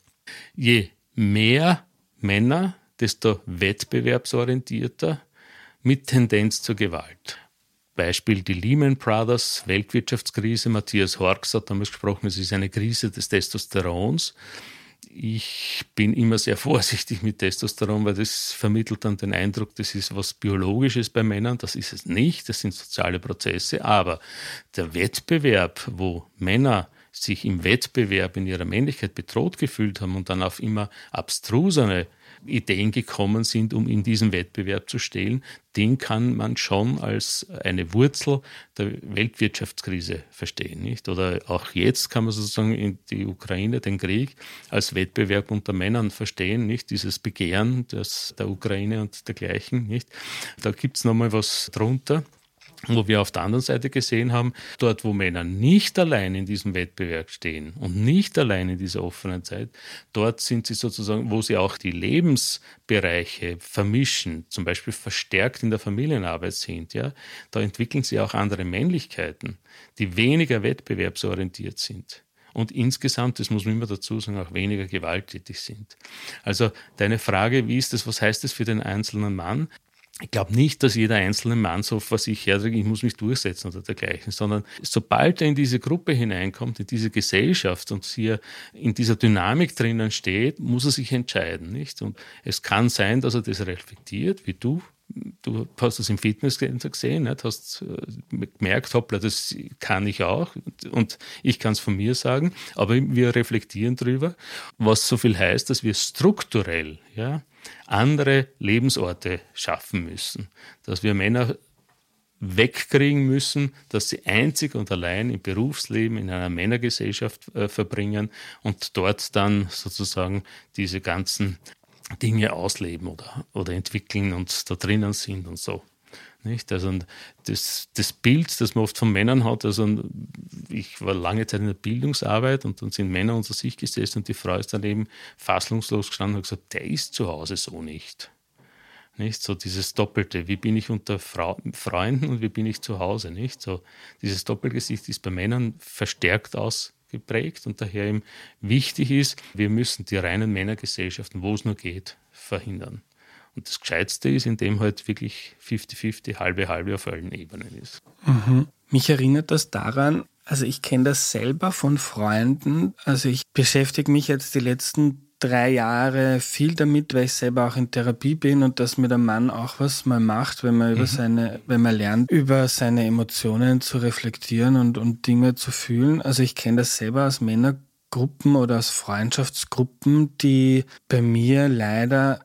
je mehr Männer, desto wettbewerbsorientierter mit Tendenz zur Gewalt. Beispiel die Lehman Brothers Weltwirtschaftskrise. Matthias Horks hat damals gesprochen, es ist eine Krise des Testosterons ich bin immer sehr vorsichtig mit Testosteron, weil das vermittelt dann den Eindruck, das ist was Biologisches bei Männern. Das ist es nicht, das sind soziale Prozesse. Aber der Wettbewerb, wo Männer sich im Wettbewerb in ihrer Männlichkeit bedroht gefühlt haben und dann auf immer abstrusere Ideen gekommen sind, um in diesem Wettbewerb zu stehen, den kann man schon als eine Wurzel der Weltwirtschaftskrise verstehen. Nicht? Oder auch jetzt kann man sozusagen in die Ukraine, den Krieg, als Wettbewerb unter Männern verstehen, nicht? dieses Begehren des, der Ukraine und dergleichen. Nicht? Da gibt es nochmal was drunter wo wir auf der anderen Seite gesehen haben, dort, wo Männer nicht allein in diesem Wettbewerb stehen und nicht allein in dieser offenen Zeit, dort sind sie sozusagen, wo sie auch die Lebensbereiche vermischen, zum Beispiel verstärkt in der Familienarbeit sind, ja, da entwickeln sie auch andere Männlichkeiten, die weniger wettbewerbsorientiert sind und insgesamt, das muss man immer dazu sagen, auch weniger gewalttätig sind. Also deine Frage, wie ist das, was heißt das für den einzelnen Mann? Ich glaube nicht, dass jeder einzelne Mann so vor sich her sagt, ich muss mich durchsetzen oder dergleichen, sondern sobald er in diese Gruppe hineinkommt, in diese Gesellschaft und hier in dieser Dynamik drinnen steht, muss er sich entscheiden, nicht? Und es kann sein, dass er das reflektiert, wie du. Du hast das im Fitnesscenter gesehen, nicht? hast äh, gemerkt, hoppla, das kann ich auch und ich kann es von mir sagen, aber wir reflektieren darüber, was so viel heißt, dass wir strukturell ja, andere Lebensorte schaffen müssen. Dass wir Männer wegkriegen müssen, dass sie einzig und allein im Berufsleben in einer Männergesellschaft äh, verbringen und dort dann sozusagen diese ganzen Dinge ausleben oder, oder entwickeln und da drinnen sind und so. Nicht? Also das, das Bild, das man oft von Männern hat, also ich war lange Zeit in der Bildungsarbeit und dann sind Männer unter sich gesessen und die Frau ist daneben fassungslos gestanden und hat gesagt, der ist zu Hause so nicht. Nicht so dieses Doppelte, wie bin ich unter Frau, Freunden und wie bin ich zu Hause, nicht? So dieses Doppelgesicht ist bei Männern verstärkt ausgeprägt und daher eben wichtig ist, wir müssen die reinen Männergesellschaften, wo es nur geht, verhindern. Und das Gescheitste ist, indem halt wirklich 50-50, halbe halbe auf allen Ebenen ist. Mhm. Mich erinnert das daran, also ich kenne das selber von Freunden. Also ich beschäftige mich jetzt die letzten drei Jahre viel damit, weil ich selber auch in Therapie bin und dass mir der Mann auch was mal macht, wenn man über mhm. seine, wenn man lernt, über seine Emotionen zu reflektieren und, und Dinge zu fühlen. Also ich kenne das selber aus Männergruppen oder aus Freundschaftsgruppen, die bei mir leider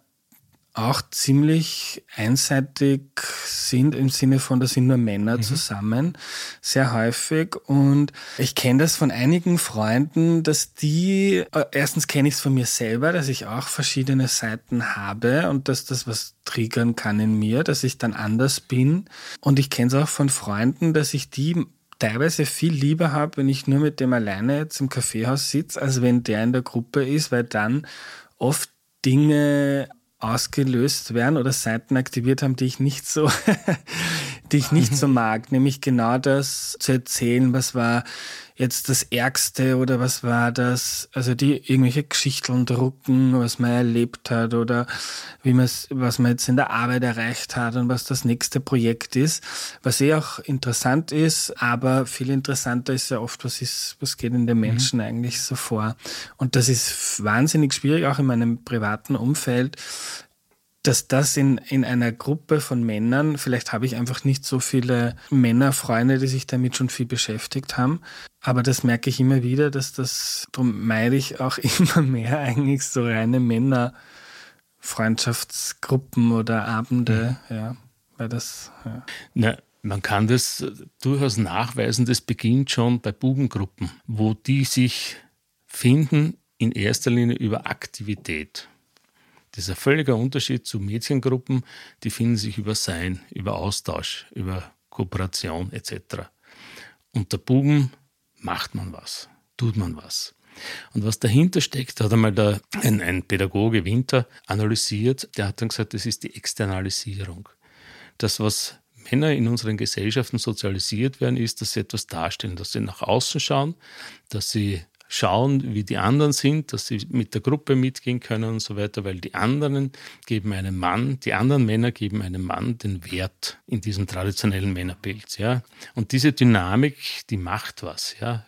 auch ziemlich einseitig sind im Sinne von, da sind nur Männer mhm. zusammen, sehr häufig. Und ich kenne das von einigen Freunden, dass die, äh, erstens kenne ich es von mir selber, dass ich auch verschiedene Seiten habe und dass das was triggern kann in mir, dass ich dann anders bin. Und ich kenne es auch von Freunden, dass ich die teilweise viel lieber habe, wenn ich nur mit dem alleine jetzt im Kaffeehaus sitze, als wenn der in der Gruppe ist, weil dann oft Dinge ausgelöst werden oder Seiten aktiviert haben, die ich nicht so, die ich nicht so mag. Nämlich genau das zu erzählen, was war jetzt das Ärgste oder was war das, also die irgendwelche Geschichten drucken, was man erlebt hat oder wie man was man jetzt in der Arbeit erreicht hat und was das nächste Projekt ist, was eh auch interessant ist, aber viel interessanter ist ja oft, was ist, was geht in den mhm. Menschen mhm. eigentlich so vor. Und das ist wahnsinnig schwierig, auch in meinem privaten Umfeld, dass das in, in einer Gruppe von Männern, vielleicht habe ich einfach nicht so viele Männerfreunde, die sich damit schon viel beschäftigt haben, aber das merke ich immer wieder, dass das, darum meide ich auch immer mehr eigentlich so reine Männerfreundschaftsgruppen oder Abende, mhm. ja, weil das, ja. Na, man kann das durchaus nachweisen, das beginnt schon bei Bubengruppen, wo die sich finden in erster Linie über Aktivität. Das ist ein völliger Unterschied zu Mädchengruppen, die finden sich über Sein, über Austausch, über Kooperation etc. Unter Buben macht man was, tut man was. Und was dahinter steckt, hat einmal der, ein, ein Pädagoge Winter analysiert, der hat dann gesagt, das ist die Externalisierung. Das, was Männer in unseren Gesellschaften sozialisiert werden, ist, dass sie etwas darstellen, dass sie nach außen schauen, dass sie schauen, wie die anderen sind, dass sie mit der Gruppe mitgehen können und so weiter, weil die anderen geben einem Mann, die anderen Männer geben einem Mann den Wert in diesem traditionellen Männerbild, ja. Und diese Dynamik, die macht was, ja.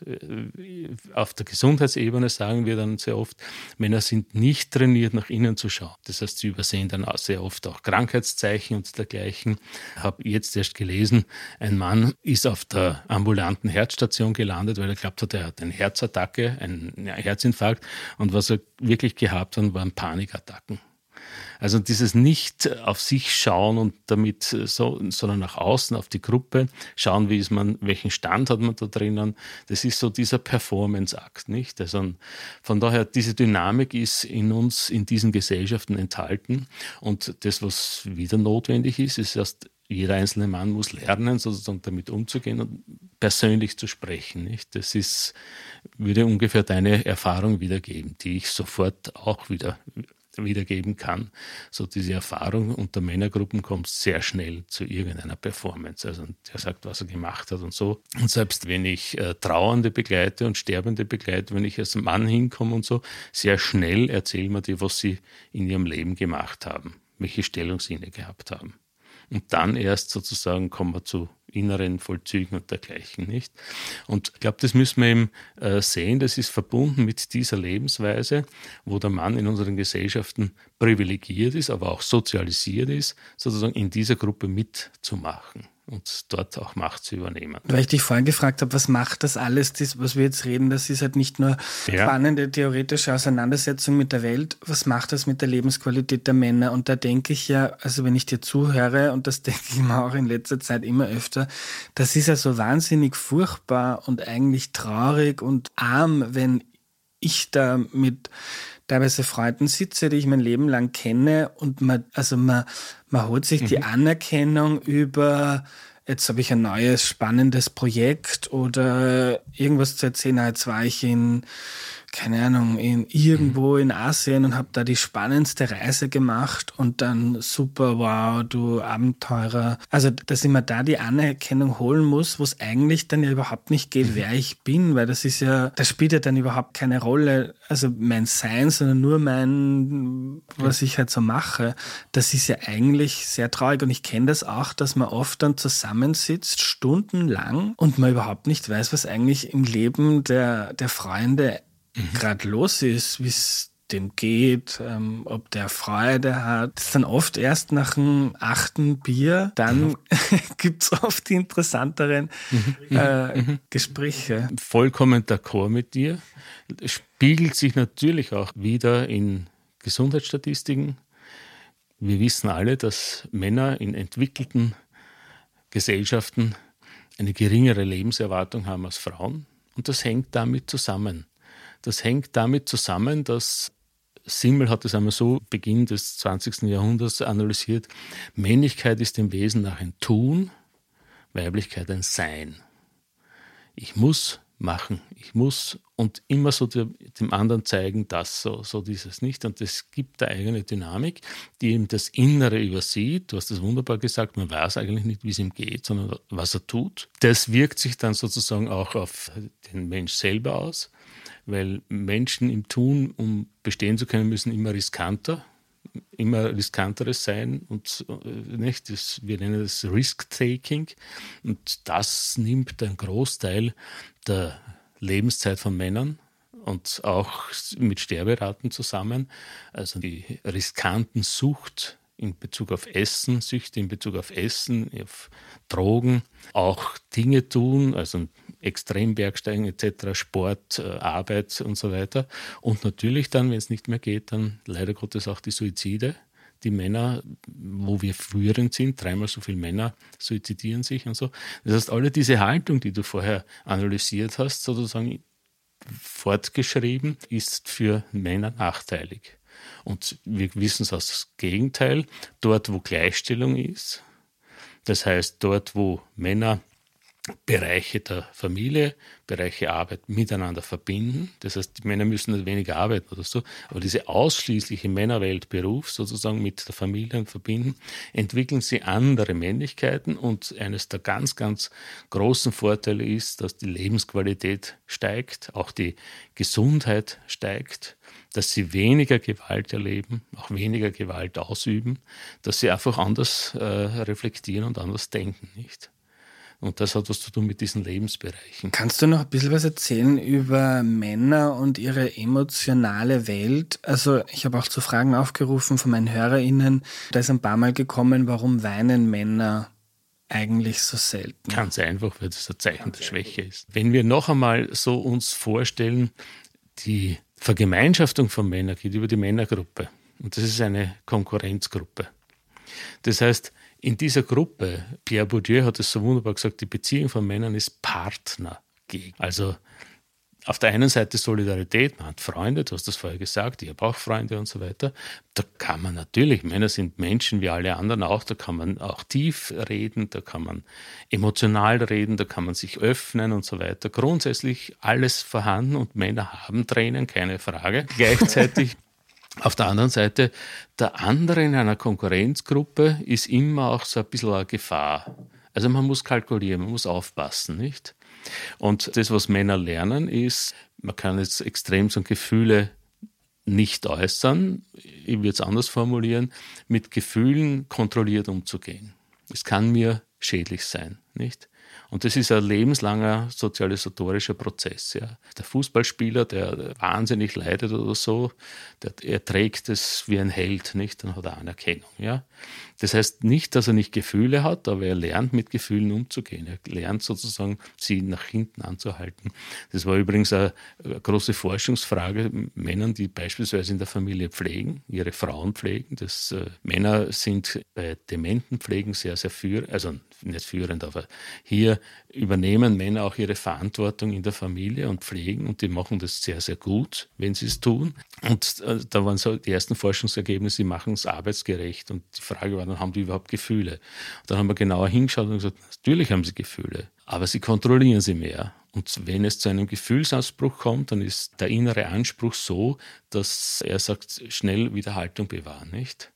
Auf der Gesundheitsebene sagen wir dann sehr oft, Männer sind nicht trainiert, nach innen zu schauen. Das heißt, sie übersehen dann sehr oft auch Krankheitszeichen und dergleichen. Ich habe jetzt erst gelesen, ein Mann ist auf der ambulanten Herzstation gelandet, weil er glaubt hat, er hat eine Herzattacke ein Herzinfarkt. Und was er wirklich gehabt hat, waren Panikattacken. Also dieses nicht auf sich schauen und damit so, sondern nach außen auf die Gruppe schauen, wie ist man, welchen Stand hat man da drinnen. Das ist so dieser Performance-Akt, nicht? Also von daher diese Dynamik ist in uns, in diesen Gesellschaften enthalten und das, was wieder notwendig ist, ist erst jeder einzelne Mann muss lernen, sozusagen damit umzugehen und persönlich zu sprechen. Nicht? Das ist, würde ungefähr deine Erfahrung wiedergeben, die ich sofort auch wieder wiedergeben kann. So diese Erfahrung unter Männergruppen kommt sehr schnell zu irgendeiner Performance. Also der sagt, was er gemacht hat und so. Und selbst wenn ich äh, Trauernde begleite und Sterbende begleite, wenn ich als Mann hinkomme und so, sehr schnell erzählen wir dir, was sie in ihrem Leben gemacht haben, welche Stellung sie inne gehabt haben. Und dann erst sozusagen kommen wir zu inneren Vollzügen und dergleichen, nicht? Und ich glaube, das müssen wir eben äh, sehen, das ist verbunden mit dieser Lebensweise, wo der Mann in unseren Gesellschaften privilegiert ist, aber auch sozialisiert ist, sozusagen in dieser Gruppe mitzumachen. Und dort auch Macht zu übernehmen. Weil ich dich vorhin gefragt habe, was macht das alles, das, was wir jetzt reden, das ist halt nicht nur ja. spannende theoretische Auseinandersetzung mit der Welt, was macht das mit der Lebensqualität der Männer? Und da denke ich ja, also wenn ich dir zuhöre, und das denke ich mir auch in letzter Zeit immer öfter, das ist ja so wahnsinnig furchtbar und eigentlich traurig und arm, wenn ich da mit teilweise Freunden sitze, die ich mein Leben lang kenne und man, also man, man holt sich mhm. die Anerkennung über, jetzt habe ich ein neues spannendes Projekt oder irgendwas zu erzählen. Jetzt war ich in keine Ahnung, in, irgendwo in Asien und habe da die spannendste Reise gemacht und dann super, wow, du Abenteurer. Also, dass ich mir da die Anerkennung holen muss, wo es eigentlich dann ja überhaupt nicht geht, mhm. wer ich bin, weil das ist ja, das spielt ja dann überhaupt keine Rolle, also mein Sein, sondern nur mein, was ich halt so mache. Das ist ja eigentlich sehr traurig und ich kenne das auch, dass man oft dann zusammensitzt, stundenlang und man überhaupt nicht weiß, was eigentlich im Leben der, der Freunde mhm. gerade los ist, wie es dem geht, ähm, ob der Freude hat. Das ist dann oft erst nach dem achten Bier, dann mhm. es oft die interessanteren mhm. Äh, mhm. Gespräche. Vollkommen d'accord mit dir. Spiegelt sich natürlich auch wieder in Gesundheitsstatistiken. Wir wissen alle, dass Männer in entwickelten Gesellschaften eine geringere Lebenserwartung haben als Frauen. Und das hängt damit zusammen. Das hängt damit zusammen, dass Simmel hat es einmal so Beginn des 20. Jahrhunderts analysiert. Männlichkeit ist im Wesen nach ein Tun, Weiblichkeit ein Sein. Ich muss machen, ich muss und immer so dem anderen zeigen, das so, so dieses nicht. Und es gibt eine eigene Dynamik, die eben das Innere übersieht. Du hast das wunderbar gesagt, man weiß eigentlich nicht, wie es ihm geht, sondern was er tut. Das wirkt sich dann sozusagen auch auf den Mensch selber aus weil Menschen im Tun, um bestehen zu können, müssen immer riskanter, immer riskanteres sein und äh, nicht, das, wir nennen das Risk-Taking und das nimmt einen Großteil der Lebenszeit von Männern und auch mit Sterberaten zusammen. Also die riskanten Sucht in Bezug auf Essen, Süchte in Bezug auf Essen, auf Drogen, auch Dinge tun, also Extrembergsteigen etc., Sport, äh, Arbeit und so weiter. Und natürlich dann, wenn es nicht mehr geht, dann leider Gottes auch die Suizide. Die Männer, wo wir früheren sind, dreimal so viele Männer suizidieren sich und so. Das heißt, alle diese Haltung, die du vorher analysiert hast, sozusagen fortgeschrieben, ist für Männer nachteilig. Und wir wissen es aus das Gegenteil, dort wo Gleichstellung ist, das heißt dort wo Männer Bereiche der Familie, Bereiche Arbeit miteinander verbinden. Das heißt, die Männer müssen nicht weniger arbeiten oder so, aber diese ausschließliche Männerweltberuf sozusagen mit der Familie verbinden, entwickeln sie andere Männlichkeiten und eines der ganz, ganz großen Vorteile ist, dass die Lebensqualität steigt, auch die Gesundheit steigt, dass sie weniger Gewalt erleben, auch weniger Gewalt ausüben, dass sie einfach anders äh, reflektieren und anders denken, nicht? Und das hat was zu tun mit diesen Lebensbereichen. Kannst du noch ein bisschen was erzählen über Männer und ihre emotionale Welt? Also ich habe auch zu Fragen aufgerufen von meinen HörerInnen. Da ist ein paar Mal gekommen, warum weinen Männer eigentlich so selten? Ganz einfach, weil das ein Zeichen der Schwäche ist. Wenn wir noch einmal so uns vorstellen, die Vergemeinschaftung von Männern geht über die Männergruppe. Und das ist eine Konkurrenzgruppe. Das heißt, in dieser Gruppe, Pierre Bourdieu hat es so wunderbar gesagt, die Beziehung von Männern ist Partner gegen. Also auf der einen Seite Solidarität, man hat Freunde, du hast das vorher gesagt, ich habe auch Freunde und so weiter. Da kann man natürlich, Männer sind Menschen wie alle anderen auch, da kann man auch tief reden, da kann man emotional reden, da kann man sich öffnen und so weiter. Grundsätzlich alles vorhanden und Männer haben Tränen, keine Frage. Gleichzeitig auf der anderen Seite, der andere in einer Konkurrenzgruppe ist immer auch so ein bisschen eine Gefahr. Also man muss kalkulieren, man muss aufpassen, nicht? Und das, was Männer lernen, ist, man kann jetzt extrem so Gefühle nicht äußern, ich würde es anders formulieren, mit Gefühlen kontrolliert umzugehen. Es kann mir schädlich sein, nicht? Und das ist ein lebenslanger sozialisatorischer Prozess. Ja. Der Fußballspieler, der wahnsinnig leidet oder so, der, er trägt es wie ein Held, nicht? Dann hat er Anerkennung. Ja. Das heißt nicht, dass er nicht Gefühle hat, aber er lernt mit Gefühlen umzugehen. Er lernt sozusagen, sie nach hinten anzuhalten. Das war übrigens eine, große Forschungsfrage. Männern, die beispielsweise in der Familie pflegen, ihre Frauen pflegen. Das, äh, Männer sind bei Dementenpflegen sehr, sehr führend, also nicht führend, aber hier übernehmen Männer auch ihre Verantwortung in der Familie und pflegen und die machen das sehr, sehr gut, wenn sie es tun. Und äh, da waren so die ersten Forschungsergebnisse, sie machen es arbeitsgerecht und die Frage war dann, haben die überhaupt Gefühle? Und dann haben wir genauer hingeschaut und gesagt, natürlich haben sie Gefühle, aber sie kontrollieren sie mehr. Und wenn es zu einem Gefühlsausbruch kommt, dann ist der innere Anspruch so, dass er sagt, schnell wieder Haltung bewahren, nicht?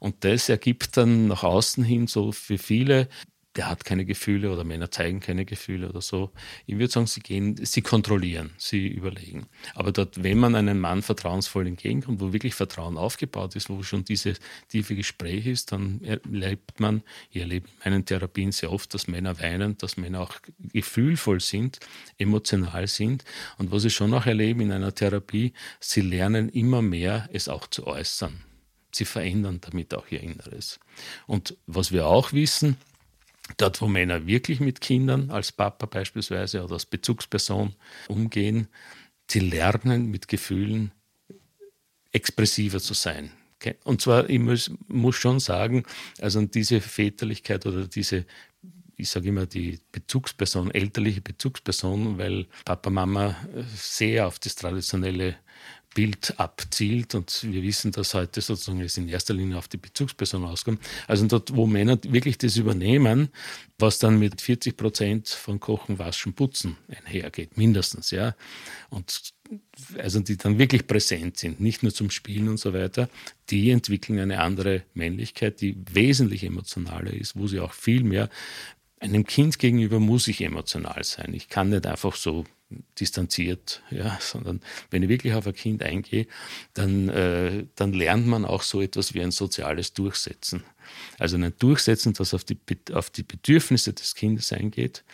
Und das ergibt dann nach außen hin so für viele der hat keine Gefühle oder Männer zeigen keine Gefühle oder so. Ich würde sagen, sie gehen, sie kontrollieren, sie überlegen. Aber dort, wenn man einem Mann vertrauensvoll entgegenkommt, wo wirklich Vertrauen aufgebaut ist, wo schon dieses tiefe Gespräch ist, dann erlebt man, ich erlebe in meinen Therapien sehr oft, dass Männer weinen, dass Männer auch gefühlvoll sind, emotional sind. Und was ich schon auch erlebe in einer Therapie, sie lernen immer mehr, es auch zu äußern. Sie verändern damit auch ihr Inneres. Und was wir auch wissen, Dort, wo Männer wirklich mit Kindern, als Papa beispielsweise oder als Bezugsperson umgehen, sie lernen mit Gefühlen expressiver zu sein. Und zwar, ich muss, muss schon sagen, also diese Väterlichkeit oder diese, ich sage immer die Bezugsperson, elterliche Bezugsperson, weil Papa, Mama sehr auf das traditionelle Bild abzielt und wir wissen, dass heute sozusagen es in erster Linie auf die Bezugsperson auskommt. Also dort, wo Männer wirklich das übernehmen, was dann mit 40 Prozent von Kochen, Waschen, Putzen einhergeht, mindestens, ja. Und also die dann wirklich präsent sind, nicht nur zum Spielen und so weiter, die entwickeln eine andere Männlichkeit, die wesentlich emotionaler ist, wo sie auch viel mehr einem Kind gegenüber muss ich emotional sein. Ich kann nicht einfach so distanziert, ja, sondern wenn ich wirklich auf ein Kind eingehe, dann, äh, dann lernt man auch so etwas wie ein soziales Durchsetzen. Also ein Durchsetzen, das auf die, auf die Bedürfnisse des Kindes eingeht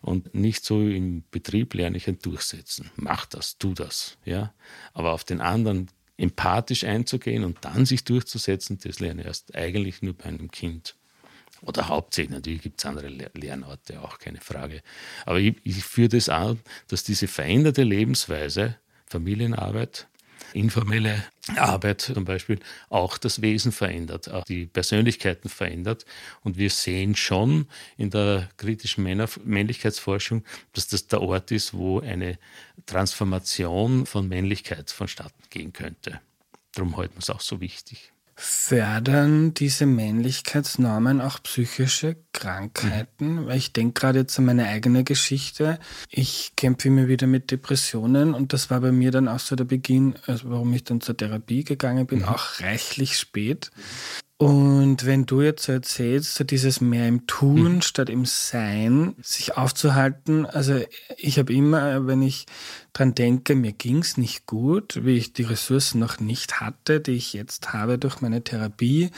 und nicht so im Betrieb lerne ich ein Durchsetzen. Mach das, tu das, ja. Aber auf den anderen empathisch einzugehen und dann sich durchzusetzen, das lerne ich erst eigentlich nur bei einem Kind. Oder hauptsächlich, natürlich gibt es andere Lernorte, auch keine Frage. Aber ich, ich führe das an, dass diese veränderte Lebensweise, Familienarbeit, informelle Arbeit zum Beispiel auch das Wesen verändert, auch die Persönlichkeiten verändert. Und wir sehen schon in der kritischen Männer Männlichkeitsforschung, dass das der Ort ist, wo eine Transformation von Männlichkeit vonstatten gehen könnte. Darum halten wir es auch so wichtig. Fördern diese Männlichkeitsnormen auch psychische Krankheiten? Mhm. Weil ich denke gerade jetzt an meine eigene Geschichte. Ich kämpfe immer wieder mit Depressionen und das war bei mir dann auch so der Beginn, also warum ich dann zur Therapie gegangen bin, mhm. auch reichlich spät. Und wenn du jetzt so erzählst, so dieses mehr im Tun mhm. statt im Sein, sich aufzuhalten, also ich habe immer, wenn ich dran denke, mir ging es nicht gut, wie ich die Ressourcen noch nicht hatte, die ich jetzt habe durch meine Therapie,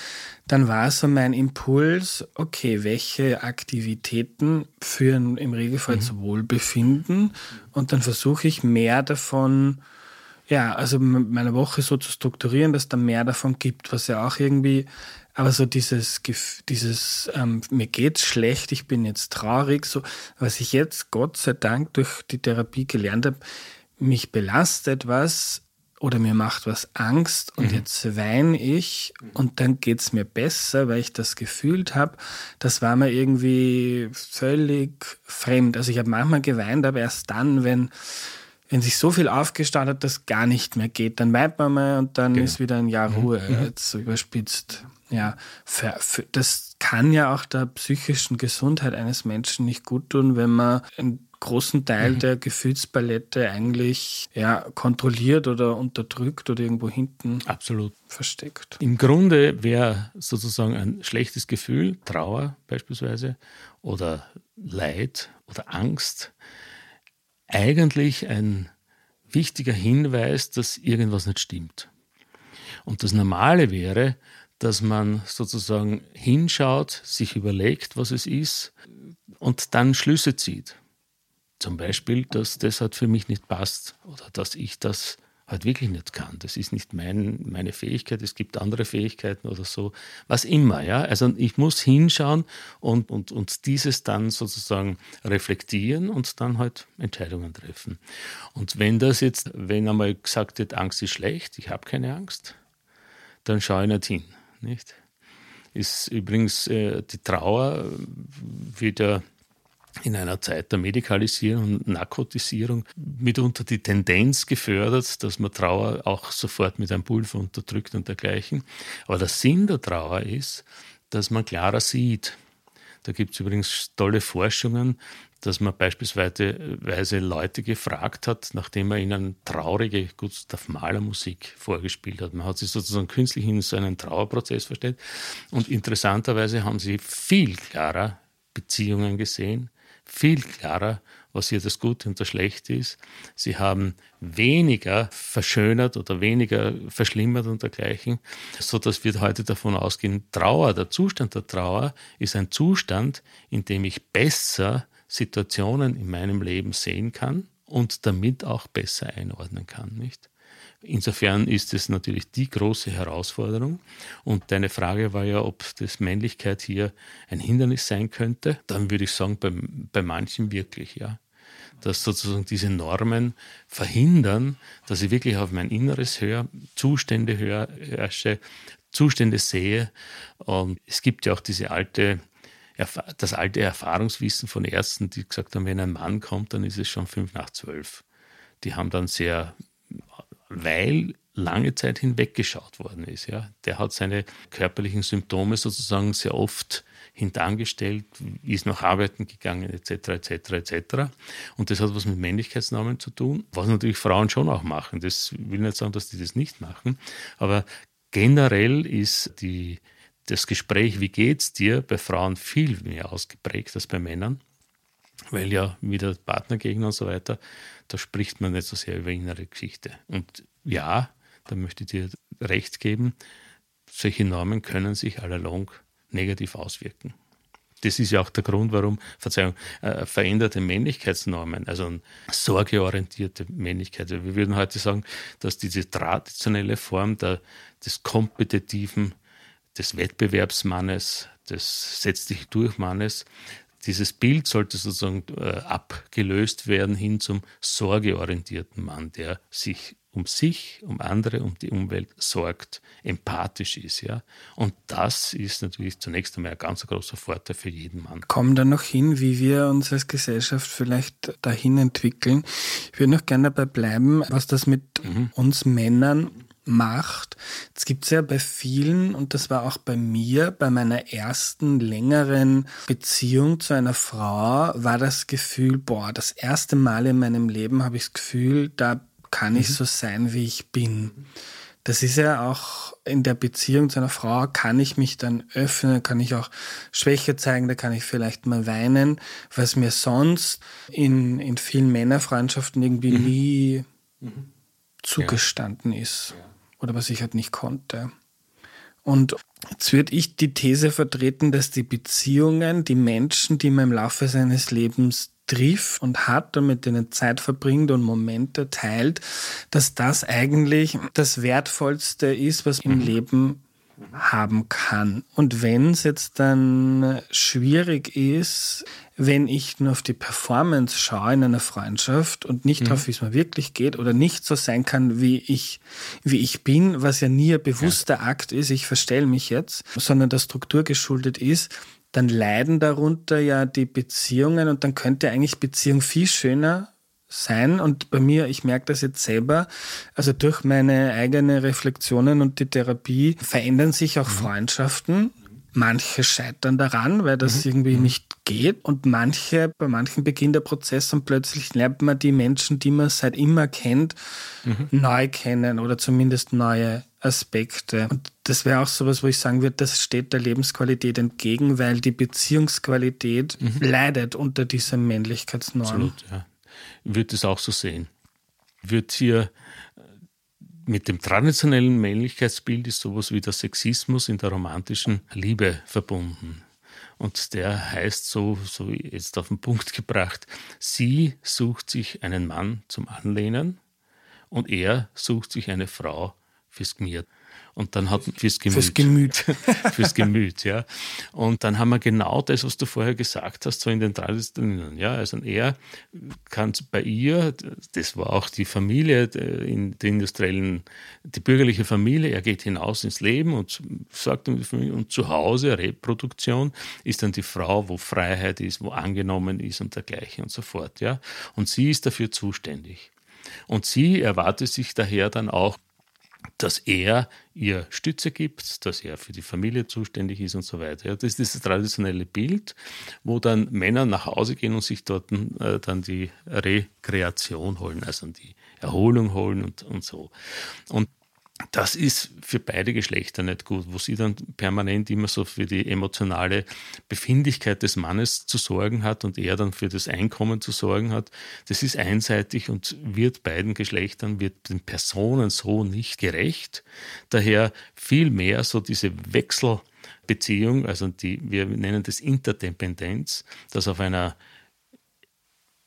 dann war so mein Impuls, okay, welche Aktivitäten führen im Regelfall mhm. zu Wohlbefinden und dann versuche ich mehr davon ja, also meine Woche so zu strukturieren, dass da mehr davon gibt, was ja auch irgendwie, aber so dieses, dieses ähm, mir geht's schlecht, ich bin jetzt traurig, so was ich jetzt Gott sei Dank durch die Therapie gelernt habe, mich belastet was oder mir macht was Angst und mhm. jetzt weine ich und dann geht's mir besser, weil ich das gefühlt habe. Das war mir irgendwie völlig fremd. Also ich habe manchmal geweint, aber erst dann, wenn wenn sich so viel aufgestaut hat, dass gar nicht mehr geht, dann weint man mal und dann genau. ist wieder ein Jahr mhm. Ruhe, mhm. jetzt so überspitzt. Ja, für, für, das kann ja auch der psychischen Gesundheit eines Menschen nicht gut tun, wenn man einen großen Teil mhm. der Gefühlspalette eigentlich ja, kontrolliert oder unterdrückt oder irgendwo hinten Absolut. versteckt. Im Grunde wäre sozusagen ein schlechtes Gefühl, Trauer beispielsweise oder Leid oder Angst, eigentlich ein wichtiger Hinweis, dass irgendwas nicht stimmt. Und das Normale wäre, dass man sozusagen hinschaut, sich überlegt, was es ist, und dann Schlüsse zieht. Zum Beispiel, dass das halt für mich nicht passt oder dass ich das halt wirklich nicht kann. Das ist nicht mein, meine Fähigkeit, es gibt andere Fähigkeiten oder so, was immer. Ja? Also ich muss hinschauen und, und, und dieses dann sozusagen reflektieren und dann halt Entscheidungen treffen. Und wenn das jetzt, wenn einmal gesagt wird, Angst ist schlecht, ich habe keine Angst, dann schaue ich nicht hin. Nicht? Ist übrigens äh, die Trauer wieder in einer Zeit der Medikalisierung und Narkotisierung mitunter die Tendenz gefördert, dass man Trauer auch sofort mit einem Pulver unterdrückt und dergleichen. Aber der Sinn der Trauer ist, dass man klarer sieht. Da gibt es übrigens tolle Forschungen, dass man beispielsweise Leute gefragt hat, nachdem man ihnen traurige Gustav Mahler Musik vorgespielt hat. Man hat sich sozusagen künstlich in so einen Trauerprozess verstellt. Und interessanterweise haben sie viel klarer Beziehungen gesehen, viel klarer, was hier das Gute und das Schlechte ist. Sie haben weniger verschönert oder weniger verschlimmert und dergleichen, sodass wir heute davon ausgehen, Trauer, der Zustand der Trauer ist ein Zustand, in dem ich besser Situationen in meinem Leben sehen kann und damit auch besser einordnen kann, nicht? Insofern ist es natürlich die große Herausforderung. Und deine Frage war ja, ob das Männlichkeit hier ein Hindernis sein könnte. Dann würde ich sagen, bei, bei manchen wirklich, ja. Dass sozusagen diese Normen verhindern, dass ich wirklich auf mein Inneres höre, Zustände höre, Zustände sehe. Und es gibt ja auch diese alte das alte Erfahrungswissen von Ärzten, die gesagt haben, wenn ein Mann kommt, dann ist es schon fünf nach zwölf. Die haben dann sehr weil lange Zeit hinweggeschaut worden ist. Ja. Der hat seine körperlichen Symptome sozusagen sehr oft hintangestellt, ist noch arbeiten gegangen, etc., etc., etc. Und das hat was mit Männlichkeitsnormen zu tun, was natürlich Frauen schon auch machen. Das will nicht sagen, dass die das nicht machen, aber generell ist die, das Gespräch, wie geht's dir, bei Frauen viel mehr ausgeprägt als bei Männern, weil ja wieder Partnergegner und so weiter da spricht man nicht so sehr über innere Geschichte. Und ja, da möchte ich dir recht geben, solche Normen können sich allalong negativ auswirken. Das ist ja auch der Grund, warum, Verzeihung, äh, veränderte Männlichkeitsnormen, also sorgeorientierte Männlichkeit. Wir würden heute sagen, dass diese traditionelle Form der, des kompetitiven, des Wettbewerbsmannes, des setz dich durch Mannes, dieses Bild sollte sozusagen äh, abgelöst werden hin zum sorgeorientierten Mann, der sich um sich, um andere, um die Umwelt sorgt, empathisch ist, ja. Und das ist natürlich zunächst einmal ein ganz großer Vorteil für jeden Mann. Kommen dann noch hin, wie wir uns als Gesellschaft vielleicht dahin entwickeln. Ich würde noch gerne dabei bleiben, was das mit mhm. uns Männern macht. Es gibt ja bei vielen, und das war auch bei mir, bei meiner ersten längeren Beziehung zu einer Frau, war das Gefühl, boah, das erste Mal in meinem Leben habe ich das Gefühl, da kann ich mhm. so sein, wie ich bin. Das ist ja auch in der Beziehung zu einer Frau, kann ich mich dann öffnen, kann ich auch Schwäche zeigen, da kann ich vielleicht mal weinen, was mir sonst in, in vielen Männerfreundschaften irgendwie mhm. nie mhm. zugestanden ja. ist. Ja oder was ich halt nicht konnte. Und jetzt würde ich die These vertreten, dass die Beziehungen, die Menschen, die man im Laufe seines Lebens trifft und hat und mit denen Zeit verbringt und Momente teilt, dass das eigentlich das Wertvollste ist, was im mhm. Leben haben kann. Und wenn es jetzt dann schwierig ist, wenn ich nur auf die Performance schaue in einer Freundschaft und nicht mhm. darauf, wie es mir wirklich geht oder nicht so sein kann, wie ich, wie ich bin, was ja nie ein bewusster ja. Akt ist, ich verstelle mich jetzt, sondern der Struktur geschuldet ist, dann leiden darunter ja die Beziehungen und dann könnte eigentlich Beziehung viel schöner sein. Und bei mir, ich merke das jetzt selber, also durch meine eigenen Reflexionen und die Therapie verändern sich auch mhm. Freundschaften Manche scheitern daran, weil das mhm. irgendwie mhm. nicht geht. Und manche, bei manchen beginnt der Prozess und plötzlich lernt man die Menschen, die man seit immer kennt, mhm. neu kennen oder zumindest neue Aspekte. Und das wäre auch sowas, wo ich sagen würde, das steht der Lebensqualität entgegen, weil die Beziehungsqualität mhm. leidet unter dieser Männlichkeitsnorm. Absolut, ja. Würde das auch so sehen. Wird hier mit dem traditionellen Männlichkeitsbild ist sowas wie der Sexismus in der romantischen Liebe verbunden. Und der heißt so, so jetzt auf den Punkt gebracht, sie sucht sich einen Mann zum Anlehnen und er sucht sich eine Frau fürs Gmiert. Und dann hat fürs Gemüt. Fürs Gemüt. fürs Gemüt, ja. Und dann haben wir genau das, was du vorher gesagt hast, so in den traditionellen, ja. Also er kann bei ihr, das war auch die Familie in der industriellen, die bürgerliche Familie, er geht hinaus ins Leben und sagt um die Familie, und zu Hause, Reproduktion, ist dann die Frau, wo Freiheit ist, wo angenommen ist und dergleichen und so fort, ja. Und sie ist dafür zuständig. Und sie erwartet sich daher dann auch dass er ihr Stütze gibt, dass er für die Familie zuständig ist und so weiter. Das ist das traditionelle Bild, wo dann Männer nach Hause gehen und sich dort äh, dann die Rekreation holen, also die Erholung holen und, und so. Und das ist für beide Geschlechter nicht gut, wo sie dann permanent immer so für die emotionale Befindlichkeit des Mannes zu sorgen hat und er dann für das Einkommen zu sorgen hat. Das ist einseitig und wird beiden Geschlechtern, wird den Personen so nicht gerecht. Daher viel mehr so diese Wechselbeziehung, also die, wir nennen das Interdependenz, dass auf einer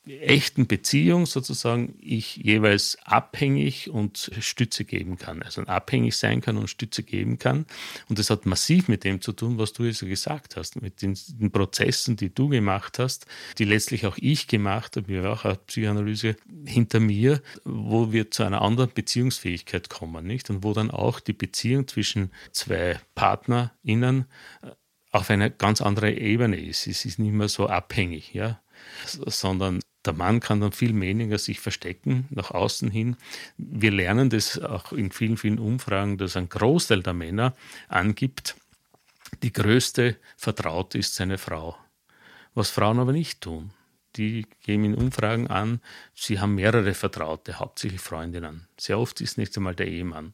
echten Beziehung sozusagen ich jeweils abhängig und Stütze geben kann. Also abhängig sein kann und Stütze geben kann. Und das hat massiv mit dem zu tun, was du jetzt gesagt hast, mit den, den Prozessen, die du gemacht hast, die letztlich auch ich gemacht habe, wir auch eine Psychoanalyse hinter mir, wo wir zu einer anderen Beziehungsfähigkeit kommen, nicht? Und wo dann auch die Beziehung zwischen zwei PartnerInnen auf einer ganz andere Ebene ist. Es ist nicht mehr so abhängig, ja sondern der Mann kann dann viel weniger sich verstecken nach außen hin. Wir lernen das auch in vielen, vielen Umfragen, dass ein Großteil der Männer angibt, die größte Vertraute ist seine Frau. Was Frauen aber nicht tun. Die geben in Umfragen an, sie haben mehrere Vertraute, hauptsächlich Freundinnen. Sehr oft ist nicht einmal der Ehemann.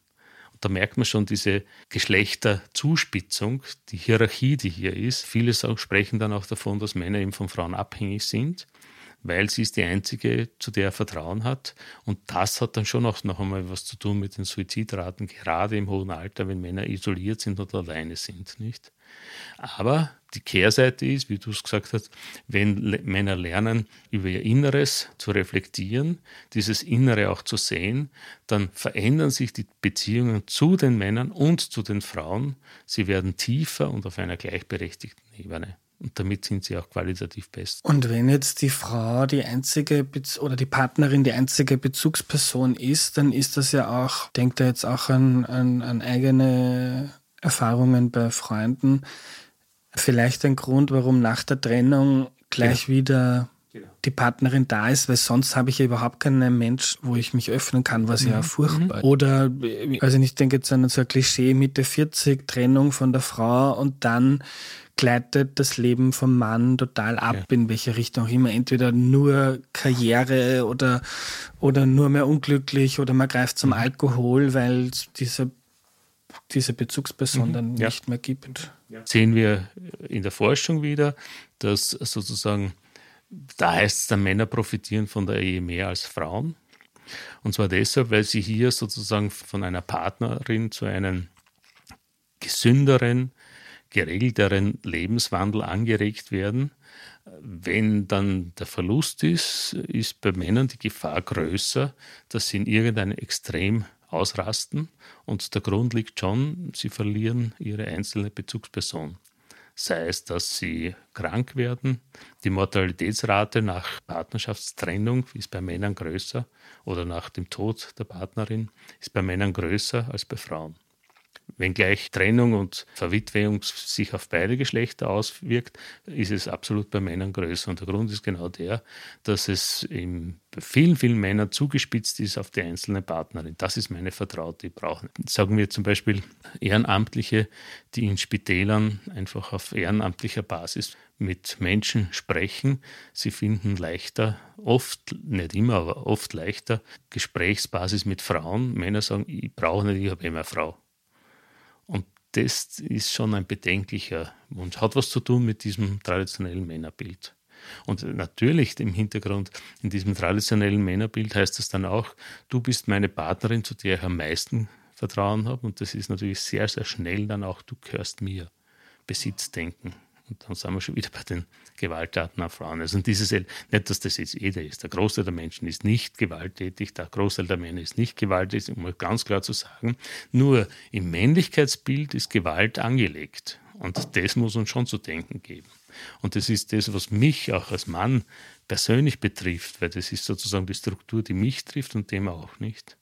Und da merkt man schon diese Geschlechterzuspitzung, die Hierarchie, die hier ist. Viele sprechen dann auch davon, dass Männer eben von Frauen abhängig sind weil sie ist die einzige, zu der er Vertrauen hat. Und das hat dann schon auch noch einmal was zu tun mit den Suizidraten, gerade im hohen Alter, wenn Männer isoliert sind oder alleine sind, nicht? Aber die Kehrseite ist, wie du es gesagt hast, wenn Männer lernen, über ihr Inneres zu reflektieren, dieses Innere auch zu sehen, dann verändern sich die Beziehungen zu den Männern und zu den Frauen. Sie werden tiefer und auf einer gleichberechtigten Ebene. Und damit sind sie auch qualitativ besser. Und wenn jetzt die Frau die einzige Bez oder die Partnerin die einzige Bezugsperson ist, dann ist das ja auch, denkt er jetzt auch an, an, an eigene Erfahrungen bei Freunden, vielleicht ein Grund, warum nach der Trennung gleich genau. wieder genau. die Partnerin da ist, weil sonst habe ich ja überhaupt keinen Mensch, wo ich mich öffnen kann, was mhm. ja furchtbar. Mhm. Oder, also ich denke jetzt an so ein Klischee Mitte 40, Trennung von der Frau und dann gleitet das Leben vom Mann total ab, ja. in welche Richtung auch immer. Entweder nur Karriere oder, oder nur mehr unglücklich oder man greift zum mhm. Alkohol, weil diese, diese Bezugsperson mhm. dann ja. nicht mehr gibt. Ja. Sehen wir in der Forschung wieder, dass sozusagen, da heißt es, dann Männer profitieren von der Ehe mehr als Frauen. Und zwar deshalb, weil sie hier sozusagen von einer Partnerin zu einem gesünderen, geregelteren Lebenswandel angeregt werden. Wenn dann der Verlust ist, ist bei Männern die Gefahr größer, dass sie in irgendeinem Extrem ausrasten und der Grund liegt schon, sie verlieren ihre einzelne Bezugsperson. Sei es, dass sie krank werden, die Mortalitätsrate nach Partnerschaftstrennung ist bei Männern größer oder nach dem Tod der Partnerin ist bei Männern größer als bei Frauen. Wenngleich Trennung und Verwitwung sich auf beide Geschlechter auswirkt, ist es absolut bei Männern größer. Und der Grund ist genau der, dass es in vielen, vielen Männern zugespitzt ist auf die einzelne Partnerin. Das ist meine Vertraute, die brauchen. Sagen wir zum Beispiel Ehrenamtliche, die in Spitälern einfach auf ehrenamtlicher Basis mit Menschen sprechen. Sie finden leichter, oft, nicht immer, aber oft leichter, Gesprächsbasis mit Frauen. Männer sagen, ich brauche nicht, ich habe immer eine Frau das ist schon ein bedenklicher Wunsch. Hat was zu tun mit diesem traditionellen Männerbild. Und natürlich im Hintergrund, in diesem traditionellen Männerbild heißt es dann auch, du bist meine Partnerin, zu der ich am meisten Vertrauen habe. Und das ist natürlich sehr, sehr schnell dann auch, du gehörst mir. Besitzdenken. Und dann sind wir schon wieder bei den Gewalttaten an Frauen. Also dieses, nicht, dass das jetzt jeder ist. Der Großteil der Menschen ist nicht gewalttätig, der Großteil der Männer ist nicht gewalttätig, um ganz klar zu sagen. Nur im Männlichkeitsbild ist Gewalt angelegt. Und das muss uns schon zu denken geben. Und das ist das, was mich auch als Mann persönlich betrifft, weil das ist sozusagen die Struktur, die mich trifft und dem auch nicht.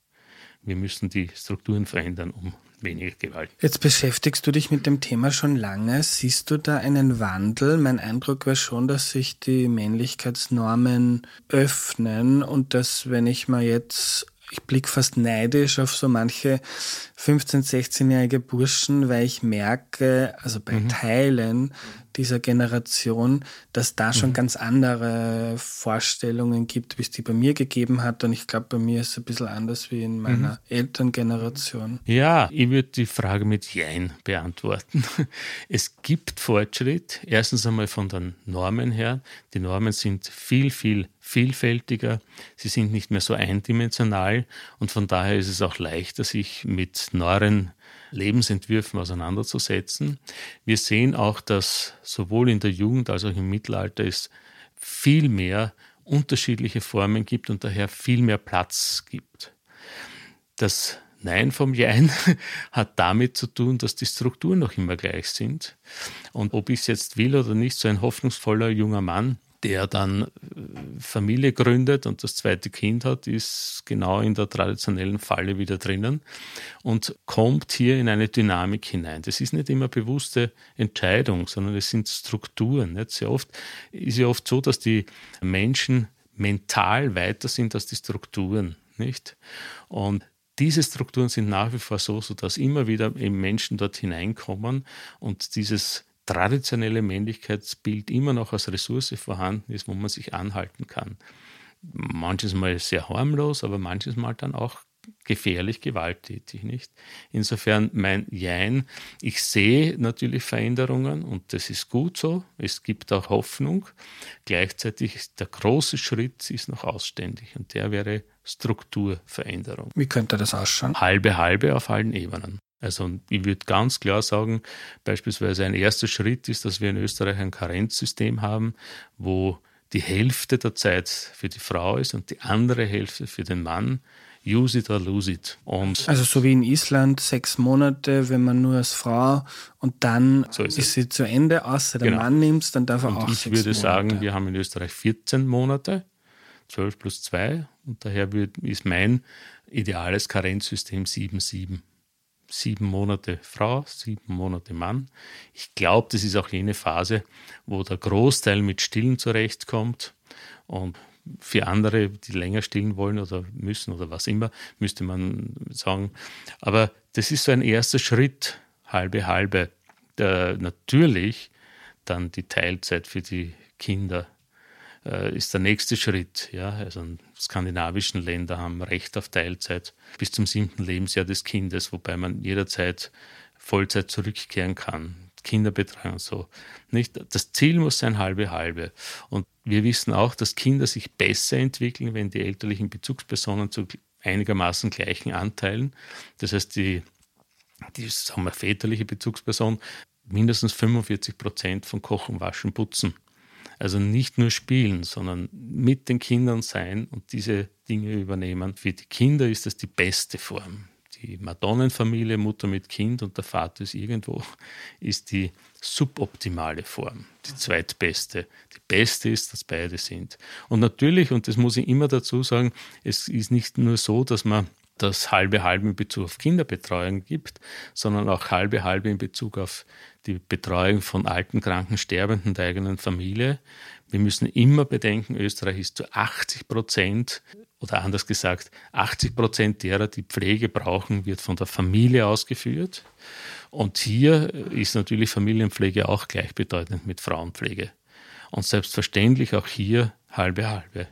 Wir müssen die Strukturen verändern, um weniger Gewalt. Jetzt beschäftigst du dich mit dem Thema schon lange. Siehst du da einen Wandel? Mein Eindruck war schon, dass sich die Männlichkeitsnormen öffnen und dass, wenn ich mal jetzt ich blicke fast neidisch auf so manche 15-, 16-jährige Burschen, weil ich merke, also bei mhm. Teilen dieser Generation, dass da schon mhm. ganz andere Vorstellungen gibt, wie es die bei mir gegeben hat. Und ich glaube, bei mir ist es ein bisschen anders wie in meiner mhm. Elterngeneration. Ja, ich würde die Frage mit Jein beantworten. Es gibt Fortschritt, erstens einmal von den Normen her. Die Normen sind viel, viel vielfältiger, sie sind nicht mehr so eindimensional und von daher ist es auch leichter, sich mit neuen Lebensentwürfen auseinanderzusetzen. Wir sehen auch, dass sowohl in der Jugend als auch im Mittelalter es viel mehr unterschiedliche Formen gibt und daher viel mehr Platz gibt. Das Nein vom Jein hat damit zu tun, dass die Strukturen noch immer gleich sind. Und ob ich es jetzt will oder nicht, so ein hoffnungsvoller junger Mann der dann äh, Familie gründet und das zweite Kind hat, ist genau in der traditionellen Falle wieder drinnen und kommt hier in eine Dynamik hinein. Das ist nicht immer bewusste Entscheidung, sondern es sind Strukturen. Nicht? Sehr oft ist ja oft so, dass die Menschen mental weiter sind als die Strukturen, nicht? Und diese Strukturen sind nach wie vor so, dass immer wieder eben Menschen dort hineinkommen und dieses traditionelle Männlichkeitsbild immer noch als Ressource vorhanden ist, wo man sich anhalten kann. Manches Mal sehr harmlos, aber manches Mal dann auch gefährlich gewalttätig, nicht? Insofern mein Jein, ich sehe natürlich Veränderungen und das ist gut so. Es gibt auch Hoffnung. Gleichzeitig ist der große Schritt ist noch ausständig und der wäre Strukturveränderung. Wie könnte das ausschauen? Halbe halbe auf allen Ebenen. Also ich würde ganz klar sagen, beispielsweise ein erster Schritt ist, dass wir in Österreich ein Karenzsystem haben, wo die Hälfte der Zeit für die Frau ist und die andere Hälfte für den Mann. Use it or lose it. Und also so wie in Island sechs Monate, wenn man nur als Frau und dann so ist, ist sie zu Ende, außer der genau. Mann nimmt dann darf er und auch ich würde Monate. sagen, wir haben in Österreich 14 Monate, 12 plus 2 und daher ist mein ideales Karenzsystem 7-7 sieben Monate Frau, sieben Monate Mann. Ich glaube, das ist auch jene Phase, wo der Großteil mit Stillen zurechtkommt und für andere, die länger stillen wollen oder müssen oder was immer, müsste man sagen. Aber das ist so ein erster Schritt, halbe halbe. Der, natürlich dann die Teilzeit für die Kinder äh, ist der nächste Schritt. Ja? Also skandinavischen Länder haben Recht auf Teilzeit bis zum siebten Lebensjahr des Kindes, wobei man jederzeit Vollzeit zurückkehren kann. Kinderbetreuung so. Nicht? Das Ziel muss sein halbe halbe. Und wir wissen auch, dass Kinder sich besser entwickeln, wenn die elterlichen Bezugspersonen zu einigermaßen gleichen Anteilen, das heißt die, die sagen wir, väterliche Bezugsperson, mindestens 45 Prozent von Kochen, Waschen, Putzen also nicht nur spielen, sondern mit den Kindern sein und diese Dinge übernehmen. Für die Kinder ist das die beste Form. Die Madonnenfamilie, Mutter mit Kind und der Vater ist irgendwo, ist die suboptimale Form, die zweitbeste. Die beste ist, dass beide sind. Und natürlich, und das muss ich immer dazu sagen, es ist nicht nur so, dass man das halbe halbe in Bezug auf Kinderbetreuung gibt, sondern auch halbe halbe in Bezug auf die Betreuung von alten, kranken, Sterbenden der eigenen Familie. Wir müssen immer bedenken, Österreich ist zu 80 Prozent oder anders gesagt, 80 Prozent derer, die Pflege brauchen, wird von der Familie ausgeführt. Und hier ist natürlich Familienpflege auch gleichbedeutend mit Frauenpflege. Und selbstverständlich auch hier halbe halbe.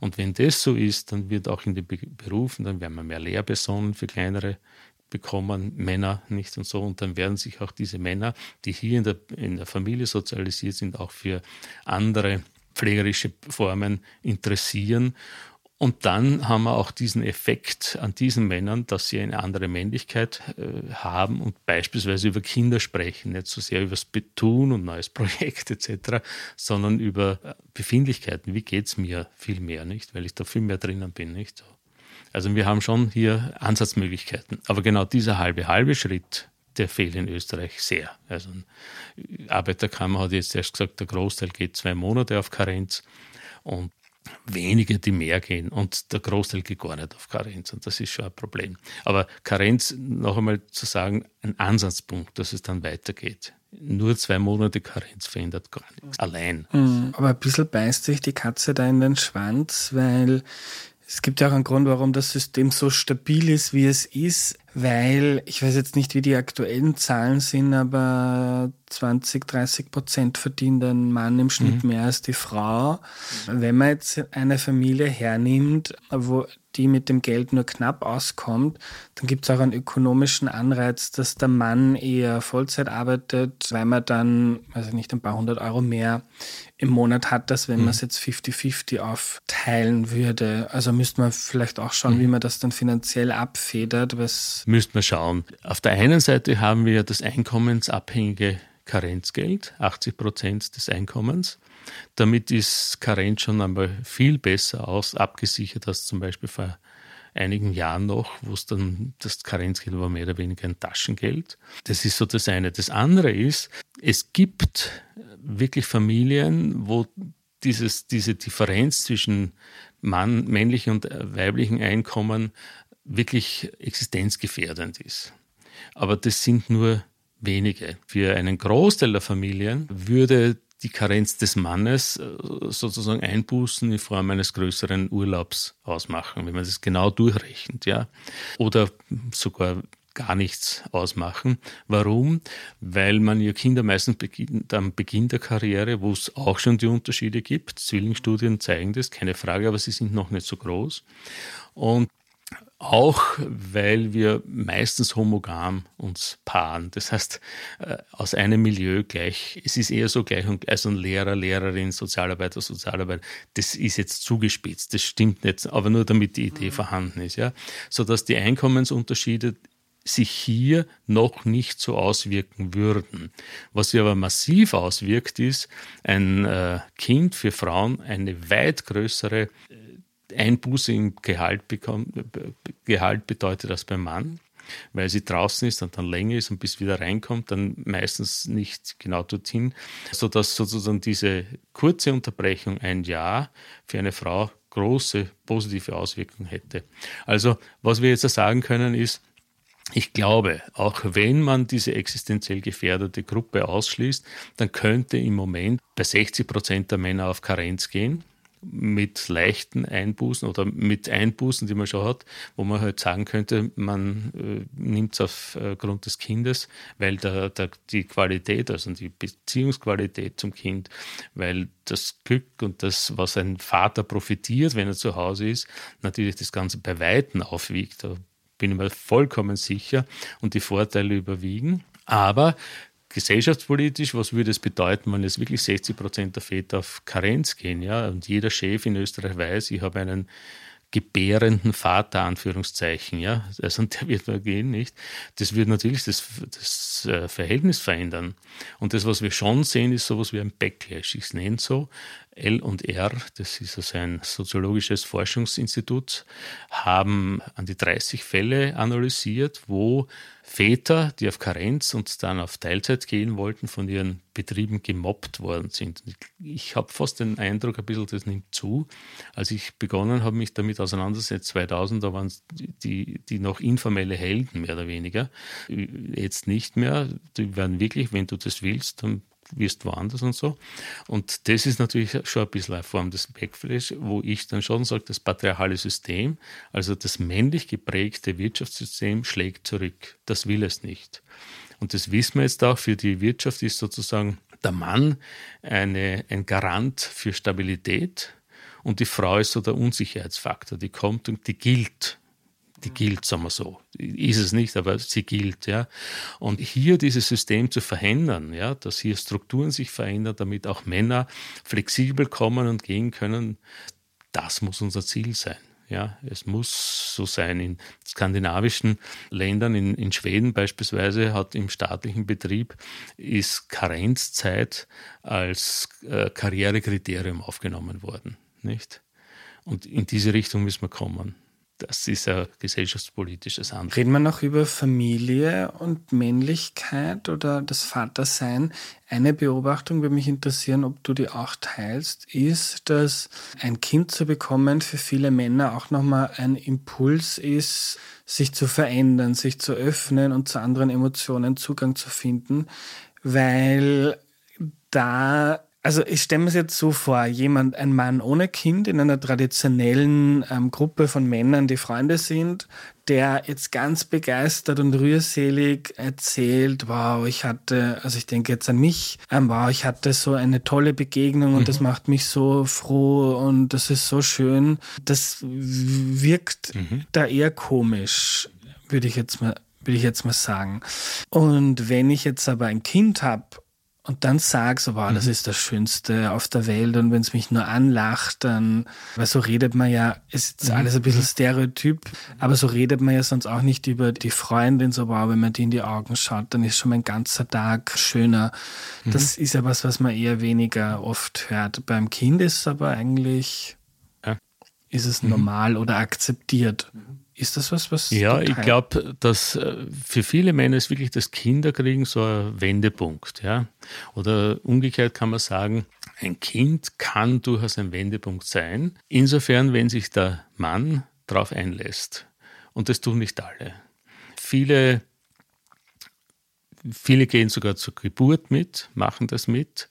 Und wenn das so ist, dann wird auch in den Berufen, dann werden wir mehr Lehrpersonen für kleinere bekommen, Männer nicht und so. Und dann werden sich auch diese Männer, die hier in der, in der Familie sozialisiert sind, auch für andere pflegerische Formen interessieren. Und dann haben wir auch diesen Effekt an diesen Männern, dass sie eine andere Männlichkeit äh, haben und beispielsweise über Kinder sprechen, nicht so sehr über das Betun und neues Projekt etc., sondern über Befindlichkeiten. Wie geht es mir viel mehr, nicht? Weil ich da viel mehr drinnen bin, nicht? Also wir haben schon hier Ansatzmöglichkeiten. Aber genau dieser halbe, halbe Schritt, der fehlt in Österreich sehr. Also die Arbeiterkammer hat jetzt erst gesagt, der Großteil geht zwei Monate auf Karenz und wenige, die mehr gehen und der Großteil geht gar nicht auf Karenz und das ist schon ein Problem. Aber Karenz, noch einmal zu sagen, ein Ansatzpunkt, dass es dann weitergeht. Nur zwei Monate Karenz verändert gar nichts. Allein. Mhm. Aber ein bisschen beißt sich die Katze da in den Schwanz, weil es gibt ja auch einen Grund, warum das System so stabil ist, wie es ist, weil ich weiß jetzt nicht, wie die aktuellen Zahlen sind, aber 20, 30 Prozent verdient ein Mann im Schnitt mhm. mehr als die Frau. Wenn man jetzt eine Familie hernimmt, wo die mit dem Geld nur knapp auskommt, dann gibt es auch einen ökonomischen Anreiz, dass der Mann eher Vollzeit arbeitet, weil man dann, also nicht ein paar hundert Euro mehr im Monat hat, als wenn mhm. man es jetzt 50-50 aufteilen würde. Also müsste man vielleicht auch schauen, mhm. wie man das dann finanziell abfedert. Was müsste man schauen. Auf der einen Seite haben wir das einkommensabhängige Karenzgeld, 80 Prozent des Einkommens. Damit ist Karenz schon einmal viel besser aus, abgesichert als zum Beispiel vor einigen Jahren noch, wo es dann das Karenzgeld war mehr oder weniger ein Taschengeld. Das ist so das eine. Das andere ist, es gibt wirklich Familien, wo dieses, diese Differenz zwischen Mann, männlichen und weiblichen Einkommen wirklich existenzgefährdend ist. Aber das sind nur wenige. Für einen Großteil der Familien würde die Karenz des Mannes äh, sozusagen Einbußen in Form eines größeren Urlaubs ausmachen, wenn man das genau durchrechnet, ja. Oder sogar gar nichts ausmachen. Warum? Weil man ja Kinder meistens beginnt, am Beginn der Karriere, wo es auch schon die Unterschiede gibt. Zwillingsstudien zeigen das, keine Frage, aber sie sind noch nicht so groß. Und auch weil wir meistens homogam uns paaren. Das heißt, äh, aus einem Milieu gleich, es ist eher so gleich, also ein Lehrer, Lehrerin, Sozialarbeiter, Sozialarbeiter, das ist jetzt zugespitzt, das stimmt nicht, aber nur damit die Idee mhm. vorhanden ist, ja. Sodass die Einkommensunterschiede sich hier noch nicht so auswirken würden. Was sich aber massiv auswirkt, ist ein äh, Kind für Frauen eine weit größere äh, Einbuße im Gehalt, bekommt, Gehalt bedeutet als beim Mann, weil sie draußen ist und dann länger ist und bis wieder reinkommt, dann meistens nicht genau dorthin, sodass sozusagen diese kurze Unterbrechung ein Jahr für eine Frau große positive Auswirkungen hätte. Also was wir jetzt sagen können ist, ich glaube, auch wenn man diese existenziell gefährdete Gruppe ausschließt, dann könnte im Moment bei 60 Prozent der Männer auf Karenz gehen mit leichten Einbußen oder mit Einbußen, die man schon hat, wo man halt sagen könnte, man äh, nimmt es aufgrund des Kindes, weil der, der, die Qualität, also die Beziehungsqualität zum Kind, weil das Glück und das, was ein Vater profitiert, wenn er zu Hause ist, natürlich das Ganze bei Weitem aufwiegt. Da bin ich mir vollkommen sicher und die Vorteile überwiegen. Aber gesellschaftspolitisch, was würde es bedeuten, wenn jetzt wirklich 60 Prozent der Väter auf Karenz gehen? Ja? Und jeder Chef in Österreich weiß, ich habe einen gebärenden Vater, Anführungszeichen, ja, also der wird mal gehen, nicht? Das wird natürlich das, das äh, Verhältnis verändern. Und das, was wir schon sehen, ist sowas wie ein Backlash. Ich nenne es so. L und R, das ist also ein soziologisches Forschungsinstitut, haben an die 30 Fälle analysiert, wo Väter, die auf Karenz und dann auf Teilzeit gehen wollten, von ihren Betrieben gemobbt worden sind. Ich habe fast den Eindruck, ein bisschen, das nimmt zu. Als ich begonnen habe, mich damit auseinanderzusetzen, 2000, da waren die, die noch informelle Helden, mehr oder weniger. Jetzt nicht mehr. Die werden wirklich, wenn du das willst, dann wirst woanders und so. Und das ist natürlich schon ein bisschen eine Form des Backflash, wo ich dann schon sage, das patriarchale System, also das männlich geprägte Wirtschaftssystem schlägt zurück. Das will es nicht. Und das wissen wir jetzt auch, für die Wirtschaft ist sozusagen der Mann eine, ein Garant für Stabilität und die Frau ist so der Unsicherheitsfaktor, die kommt und die gilt die gilt, sagen wir so. Ist es nicht, aber sie gilt, ja. Und hier dieses System zu verändern, ja, dass hier Strukturen sich verändern, damit auch Männer flexibel kommen und gehen können, das muss unser Ziel sein. Ja, es muss so sein. In skandinavischen Ländern, in, in Schweden beispielsweise, hat im staatlichen Betrieb ist Karenzzeit als äh, Karrierekriterium aufgenommen worden. Nicht? Und in diese Richtung müssen wir kommen das ist ein gesellschaftspolitisches Anliegen. Reden wir noch über Familie und Männlichkeit oder das Vatersein. Eine Beobachtung würde mich interessieren, ob du die auch teilst, ist, dass ein Kind zu bekommen für viele Männer auch nochmal ein Impuls ist, sich zu verändern, sich zu öffnen und zu anderen Emotionen Zugang zu finden, weil da also ich stelle mir es jetzt so vor, jemand, ein Mann ohne Kind in einer traditionellen ähm, Gruppe von Männern, die Freunde sind, der jetzt ganz begeistert und rührselig erzählt, wow, ich hatte, also ich denke jetzt an mich, ähm, wow, ich hatte so eine tolle Begegnung und mhm. das macht mich so froh und das ist so schön. Das wirkt mhm. da eher komisch, würde ich jetzt mal würde ich jetzt mal sagen. Und wenn ich jetzt aber ein Kind habe und dann sag so, wow, das mhm. ist das Schönste auf der Welt und wenn es mich nur anlacht, dann, weil so redet man ja, ist mhm. alles ein bisschen Stereotyp, aber so redet man ja sonst auch nicht über die Freundin, so wow, wenn man die in die Augen schaut, dann ist schon mein ganzer Tag schöner. Mhm. Das ist ja was, was man eher weniger oft hört. Beim Kind ist es aber eigentlich, ja. ist es mhm. normal oder akzeptiert. Ist das was, was. Ja, ich glaube, dass äh, für viele Männer ist wirklich das Kinderkriegen so ein Wendepunkt. Ja? Oder umgekehrt kann man sagen, ein Kind kann durchaus ein Wendepunkt sein, insofern, wenn sich der Mann darauf einlässt. Und das tun nicht alle. Viele, viele gehen sogar zur Geburt mit, machen das mit.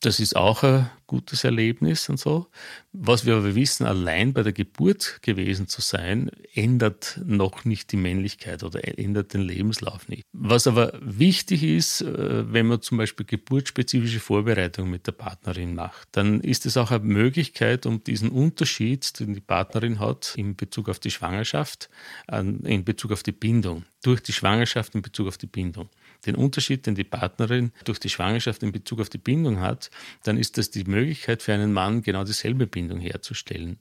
Das ist auch ein gutes Erlebnis und so. Was wir aber wissen, allein bei der Geburt gewesen zu sein, ändert noch nicht die Männlichkeit oder ändert den Lebenslauf nicht. Was aber wichtig ist, äh, wenn man zum Beispiel geburtsspezifische Vorbereitungen mit der Partnerin macht, dann ist es auch eine Möglichkeit, um diesen Unterschied, den die Partnerin hat in Bezug auf die Schwangerschaft, in Bezug auf die Bindung, durch die Schwangerschaft in Bezug auf die Bindung den Unterschied, den die Partnerin durch die Schwangerschaft in Bezug auf die Bindung hat, dann ist das die Möglichkeit für einen Mann, genau dieselbe Bindung herzustellen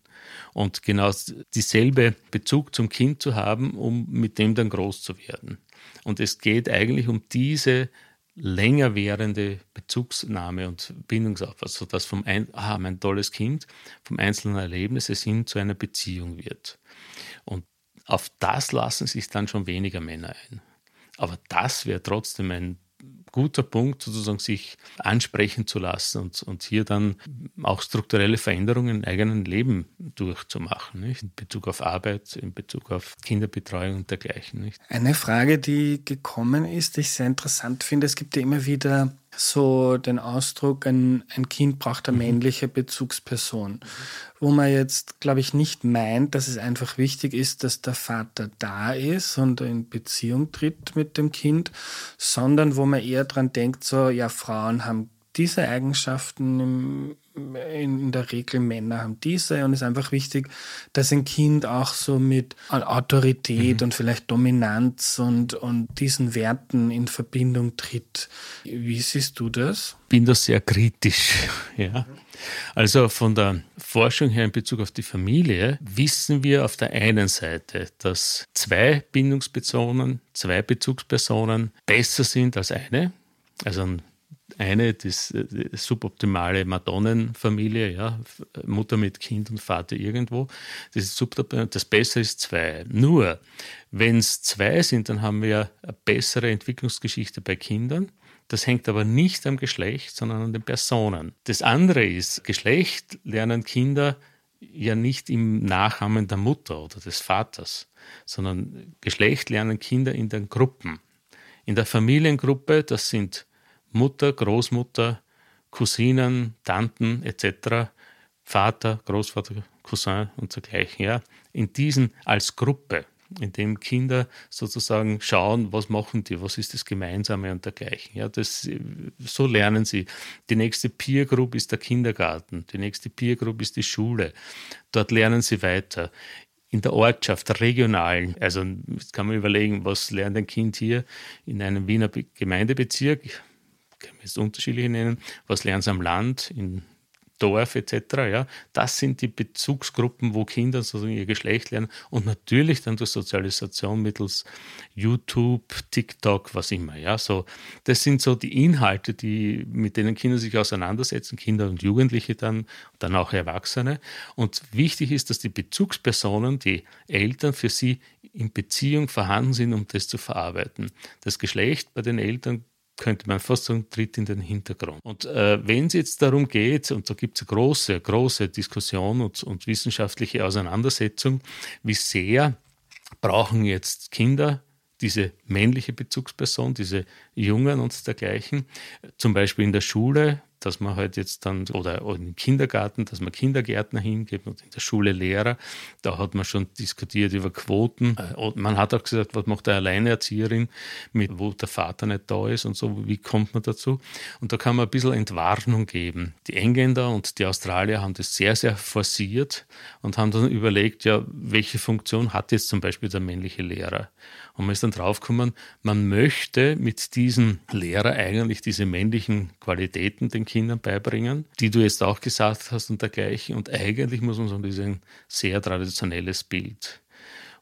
und genau dieselbe Bezug zum Kind zu haben, um mit dem dann groß zu werden. Und es geht eigentlich um diese länger währende Bezugsnahme und Bindungsaufbau, sodass vom ein, ah, mein tolles Kind vom einzelnen Erlebnis es hin zu einer Beziehung wird. Und auf das lassen sich dann schon weniger Männer ein. Aber das wäre trotzdem ein guter Punkt, sozusagen sich ansprechen zu lassen und, und hier dann auch strukturelle Veränderungen im eigenen Leben durchzumachen, nicht? in Bezug auf Arbeit, in Bezug auf Kinderbetreuung und dergleichen. Nicht? Eine Frage, die gekommen ist, die ich sehr interessant finde, es gibt ja immer wieder so den Ausdruck, ein, ein Kind braucht eine mhm. männliche Bezugsperson, wo man jetzt, glaube ich, nicht meint, dass es einfach wichtig ist, dass der Vater da ist und in Beziehung tritt mit dem Kind, sondern wo man eher dran denkt, so, ja, Frauen haben diese Eigenschaften im, in der Regel Männer haben diese und es ist einfach wichtig, dass ein Kind auch so mit Autorität mhm. und vielleicht Dominanz und, und diesen Werten in Verbindung tritt. Wie siehst du das? Ich bin da sehr kritisch, ja. Also von der Forschung her in Bezug auf die Familie wissen wir auf der einen Seite, dass zwei Bindungspersonen, zwei Bezugspersonen besser sind als eine. Also ein eine, das, die suboptimale Madonnenfamilie, ja, Mutter mit Kind und Vater irgendwo. Das, ist das Bessere ist zwei. Nur, wenn es zwei sind, dann haben wir eine bessere Entwicklungsgeschichte bei Kindern. Das hängt aber nicht am Geschlecht, sondern an den Personen. Das andere ist, Geschlecht lernen Kinder ja nicht im Nachahmen der Mutter oder des Vaters, sondern Geschlecht lernen Kinder in den Gruppen. In der Familiengruppe, das sind Mutter, Großmutter, Cousinen, Tanten etc., Vater, Großvater, Cousin und dergleichen, ja, in diesen als Gruppe, in dem Kinder sozusagen schauen, was machen die, was ist das Gemeinsame und dergleichen. Ja, das, so lernen sie. Die nächste Peer Group ist der Kindergarten, die nächste Peer Group ist die Schule. Dort lernen sie weiter. In der Ortschaft, der regionalen, also jetzt kann man überlegen, was lernt ein Kind hier in einem Wiener Gemeindebezirk, kann man jetzt unterschiedliche nennen. Was lernen sie am Land, in Dorf etc. Ja, das sind die Bezugsgruppen, wo Kinder sozusagen ihr Geschlecht lernen und natürlich dann durch Sozialisation mittels YouTube, TikTok, was immer. Ja, so das sind so die Inhalte, die mit denen Kinder sich auseinandersetzen, Kinder und Jugendliche dann, dann auch Erwachsene. Und wichtig ist, dass die Bezugspersonen, die Eltern für sie in Beziehung vorhanden sind, um das zu verarbeiten. Das Geschlecht bei den Eltern könnte man fast sagen, tritt in den Hintergrund. Und äh, wenn es jetzt darum geht, und da gibt es große, große Diskussion und, und wissenschaftliche Auseinandersetzung, wie sehr brauchen jetzt Kinder diese männliche Bezugsperson, diese Jungen und dergleichen, zum Beispiel in der Schule dass man halt jetzt dann, oder, im Kindergarten, dass man Kindergärtner hingeht und in der Schule Lehrer. Da hat man schon diskutiert über Quoten. Äh, und man hat auch gesagt, was macht eine Alleinerzieherin, mit, wo der Vater nicht da ist und so, wie kommt man dazu? Und da kann man ein bisschen Entwarnung geben. Die Engländer und die Australier haben das sehr, sehr forciert und haben dann überlegt, ja, welche Funktion hat jetzt zum Beispiel der männliche Lehrer? Und man ist dann draufgekommen, man möchte mit diesem Lehrer eigentlich diese männlichen Qualitäten den Kindern beibringen, die du jetzt auch gesagt hast und dergleichen. Und eigentlich muss man sagen, das ist ein sehr traditionelles Bild.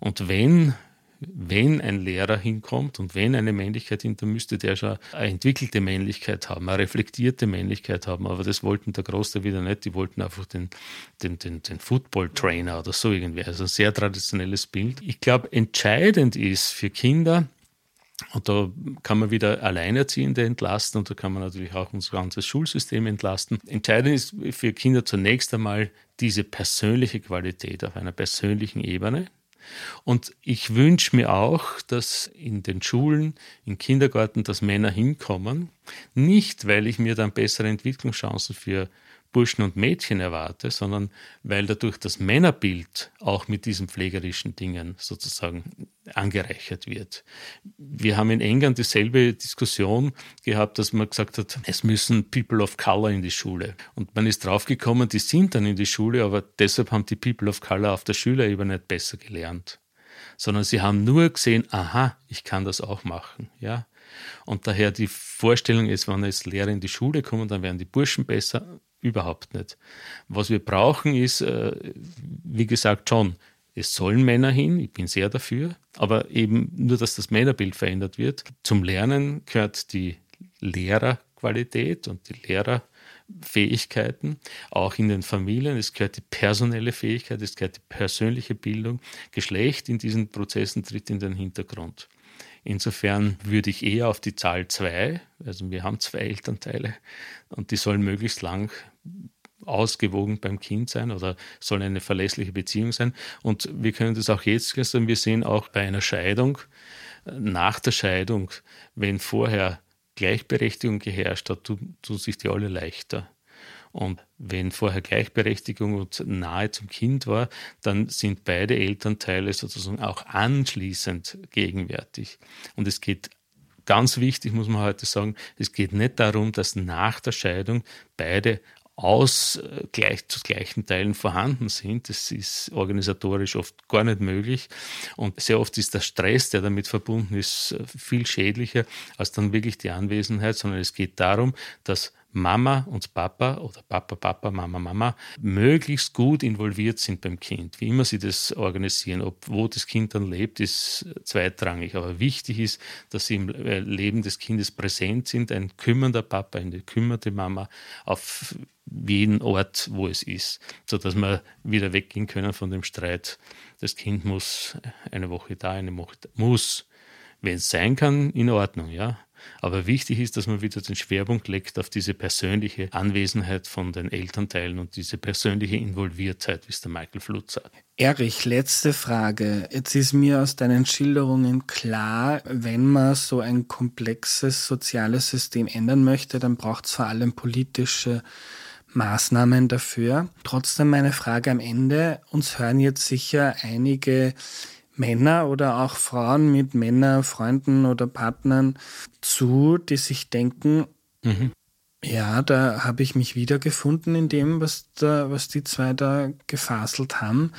Und wenn wenn ein Lehrer hinkommt und wenn eine Männlichkeit hinter, müsste der schon eine entwickelte Männlichkeit haben, eine reflektierte Männlichkeit haben. Aber das wollten der Großteil wieder nicht. Die wollten einfach den, den, den, den Football-Trainer oder so irgendwie. Also ein sehr traditionelles Bild. Ich glaube, entscheidend ist für Kinder, und da kann man wieder Alleinerziehende entlasten und da kann man natürlich auch unser ganzes Schulsystem entlasten. Entscheidend ist für Kinder zunächst einmal diese persönliche Qualität auf einer persönlichen Ebene. Und ich wünsche mir auch, dass in den Schulen, im Kindergarten, dass Männer hinkommen. Nicht, weil ich mir dann bessere Entwicklungschancen für Burschen und Mädchen erwarte, sondern weil dadurch das Männerbild auch mit diesen pflegerischen Dingen sozusagen angereichert wird. Wir haben in England dieselbe Diskussion gehabt, dass man gesagt hat, es müssen People of Color in die Schule. Und man ist draufgekommen, die sind dann in die Schule, aber deshalb haben die People of Color auf der Schülerebene nicht besser gelernt. Sondern sie haben nur gesehen, aha, ich kann das auch machen. Ja, und daher die Vorstellung ist, wenn jetzt Lehrer in die Schule kommen, dann werden die Burschen besser. Überhaupt nicht. Was wir brauchen ist, äh, wie gesagt, schon, es sollen Männer hin, ich bin sehr dafür, aber eben nur, dass das Männerbild verändert wird. Zum Lernen gehört die Lehrerqualität und die Lehrerfähigkeiten, auch in den Familien. Es gehört die personelle Fähigkeit, es gehört die persönliche Bildung. Geschlecht in diesen Prozessen tritt in den Hintergrund. Insofern würde ich eher auf die Zahl zwei, also wir haben zwei Elternteile und die sollen möglichst lang ausgewogen beim Kind sein oder soll eine verlässliche Beziehung sein. Und wir können das auch jetzt sagen, wir sehen auch bei einer Scheidung, nach der Scheidung, wenn vorher Gleichberechtigung geherrscht hat, tun, tun sich die alle leichter. Und wenn vorher Gleichberechtigung und nahe zum Kind war, dann sind beide Elternteile sozusagen auch anschließend gegenwärtig. Und es geht ganz wichtig, muss man heute sagen, es geht nicht darum, dass nach der Scheidung beide aus äh, gleich, zu gleichen Teilen vorhanden sind. Das ist organisatorisch oft gar nicht möglich. Und sehr oft ist der Stress, der damit verbunden ist, viel schädlicher als dann wirklich die Anwesenheit, sondern es geht darum, dass Mama und Papa oder Papa, Papa, Mama, Mama möglichst gut involviert sind beim Kind. Wie immer sie das organisieren, ob wo das Kind dann lebt, ist zweitrangig. Aber wichtig ist, dass sie im äh, Leben des Kindes präsent sind, ein kümmernder Papa, eine kümmernde Mama auf jeden Ort, wo es ist, sodass wir wieder weggehen können von dem Streit. Das Kind muss eine Woche da, eine Woche da, muss, wenn es sein kann, in Ordnung, ja. Aber wichtig ist, dass man wieder den Schwerpunkt legt auf diese persönliche Anwesenheit von den Elternteilen und diese persönliche Involviertheit, wie es der Michael Fluth sagt. Erich, letzte Frage. Jetzt ist mir aus deinen Schilderungen klar, wenn man so ein komplexes soziales System ändern möchte, dann braucht es vor allem politische Maßnahmen dafür. Trotzdem meine Frage am Ende. Uns hören jetzt sicher einige Männer oder auch Frauen mit Männerfreunden oder Partnern zu, die sich denken, mhm. ja, da habe ich mich wiedergefunden in dem, was, da, was die zwei da gefaselt haben.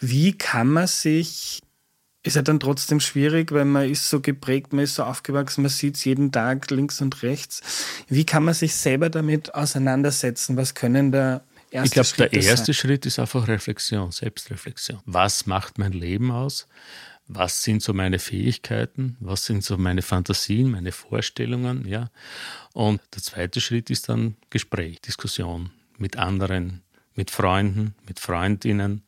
Wie kann man sich ist ja dann trotzdem schwierig, weil man ist so geprägt, man ist so aufgewachsen, man sieht es jeden Tag links und rechts. Wie kann man sich selber damit auseinandersetzen? Was können da erste ich glaube, der erste sein? Schritt ist einfach Reflexion, Selbstreflexion. Was macht mein Leben aus? Was sind so meine Fähigkeiten? Was sind so meine Fantasien, meine Vorstellungen? Ja. Und der zweite Schritt ist dann Gespräch, Diskussion mit anderen, mit Freunden, mit Freundinnen,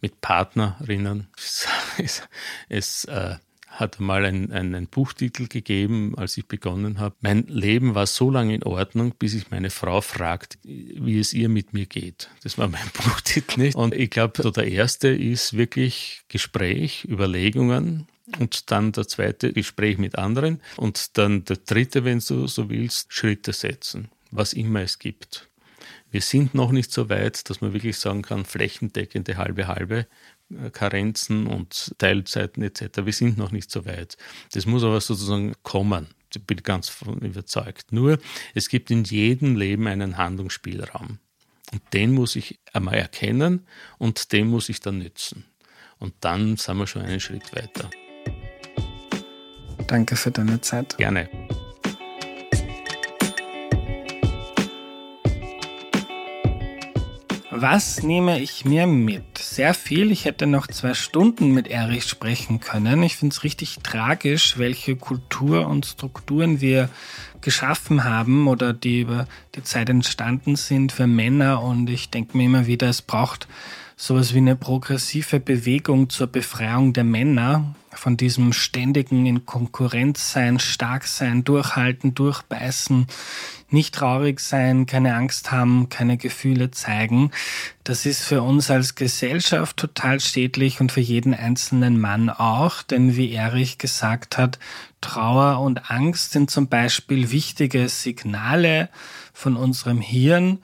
mit Partnerinnen. Es, es, es äh, hat mal einen, einen Buchtitel gegeben, als ich begonnen habe. Mein Leben war so lange in Ordnung, bis ich meine Frau fragt, wie es ihr mit mir geht. Das war mein Buchtitel nicht. Und ich glaube, so der erste ist wirklich Gespräch, Überlegungen, und dann der zweite Gespräch mit anderen und dann der dritte, wenn du so willst, Schritte setzen, was immer es gibt. Wir sind noch nicht so weit, dass man wirklich sagen kann, flächendeckende halbe halbe. Karenzen und Teilzeiten etc. Wir sind noch nicht so weit. Das muss aber sozusagen kommen. Ich bin ganz von überzeugt. Nur, es gibt in jedem Leben einen Handlungsspielraum. Und den muss ich einmal erkennen und den muss ich dann nützen. Und dann sind wir schon einen Schritt weiter. Danke für deine Zeit. Gerne. Was nehme ich mir mit? Sehr viel. Ich hätte noch zwei Stunden mit Erich sprechen können. Ich finde es richtig tragisch, welche Kultur und Strukturen wir geschaffen haben oder die über die Zeit entstanden sind für Männer. Und ich denke mir immer wieder, es braucht sowas wie eine progressive Bewegung zur Befreiung der Männer von diesem ständigen in Konkurrenz sein, stark sein, durchhalten, durchbeißen, nicht traurig sein, keine Angst haben, keine Gefühle zeigen. Das ist für uns als Gesellschaft total schädlich und für jeden einzelnen Mann auch, denn wie Erich gesagt hat, Trauer und Angst sind zum Beispiel wichtige Signale von unserem Hirn,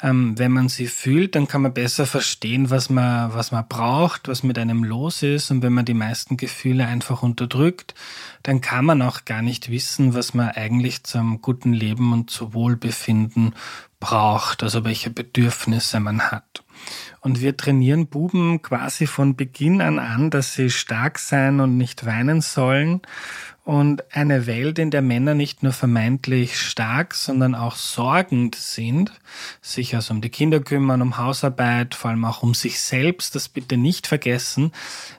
ähm, wenn man sie fühlt, dann kann man besser verstehen, was man, was man braucht, was mit einem los ist. Und wenn man die meisten Gefühle einfach unterdrückt, dann kann man auch gar nicht wissen, was man eigentlich zum guten Leben und zu Wohlbefinden braucht, also welche Bedürfnisse man hat. Und wir trainieren Buben quasi von Beginn an an, dass sie stark sein und nicht weinen sollen und eine Welt, in der Männer nicht nur vermeintlich stark, sondern auch sorgend sind, sich also um die Kinder kümmern, um Hausarbeit, vor allem auch um sich selbst, das bitte nicht vergessen,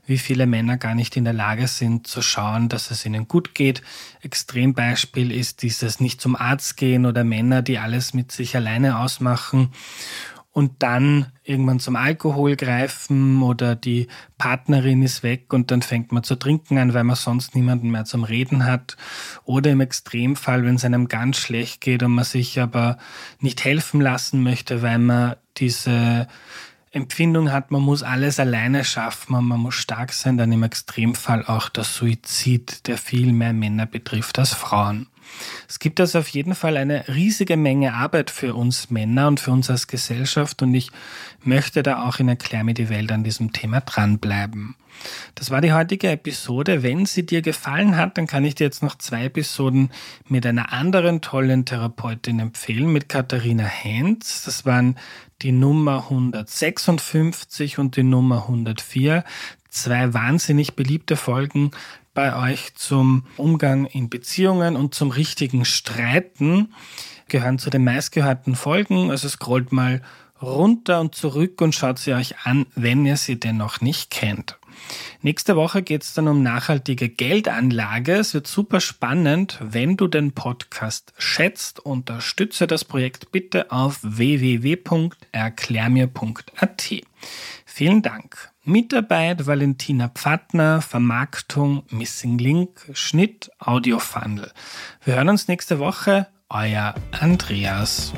wie viele Männer gar nicht in der Lage sind zu schauen, dass es ihnen gut geht. Extrembeispiel ist dieses nicht zum Arzt gehen oder Männer, die alles mit sich alleine ausmachen und dann irgendwann zum Alkohol greifen oder die Partnerin ist weg und dann fängt man zu trinken an, weil man sonst niemanden mehr zum Reden hat. Oder im Extremfall, wenn es einem ganz schlecht geht und man sich aber nicht helfen lassen möchte, weil man diese Empfindung hat, man muss alles alleine schaffen und man muss stark sein, dann im Extremfall auch der Suizid, der viel mehr Männer betrifft als Frauen. Es gibt also auf jeden Fall eine riesige Menge Arbeit für uns Männer und für uns als Gesellschaft und ich möchte da auch in Erklär mir die Welt an diesem Thema dranbleiben. Das war die heutige Episode. Wenn sie dir gefallen hat, dann kann ich dir jetzt noch zwei Episoden mit einer anderen tollen Therapeutin empfehlen, mit Katharina Hens. Das waren die Nummer 156 und die Nummer 104. Zwei wahnsinnig beliebte Folgen bei euch zum Umgang in Beziehungen und zum richtigen Streiten gehören zu den meistgehörten Folgen. Also scrollt mal runter und zurück und schaut sie euch an, wenn ihr sie denn noch nicht kennt. Nächste Woche geht es dann um nachhaltige Geldanlage. Es wird super spannend. Wenn du den Podcast schätzt, unterstütze das Projekt bitte auf www.erklärmir.at. Vielen Dank. Mitarbeit Valentina Pfattner, Vermarktung Missing Link, Schnitt Audio Funnel. Wir hören uns nächste Woche. Euer Andreas.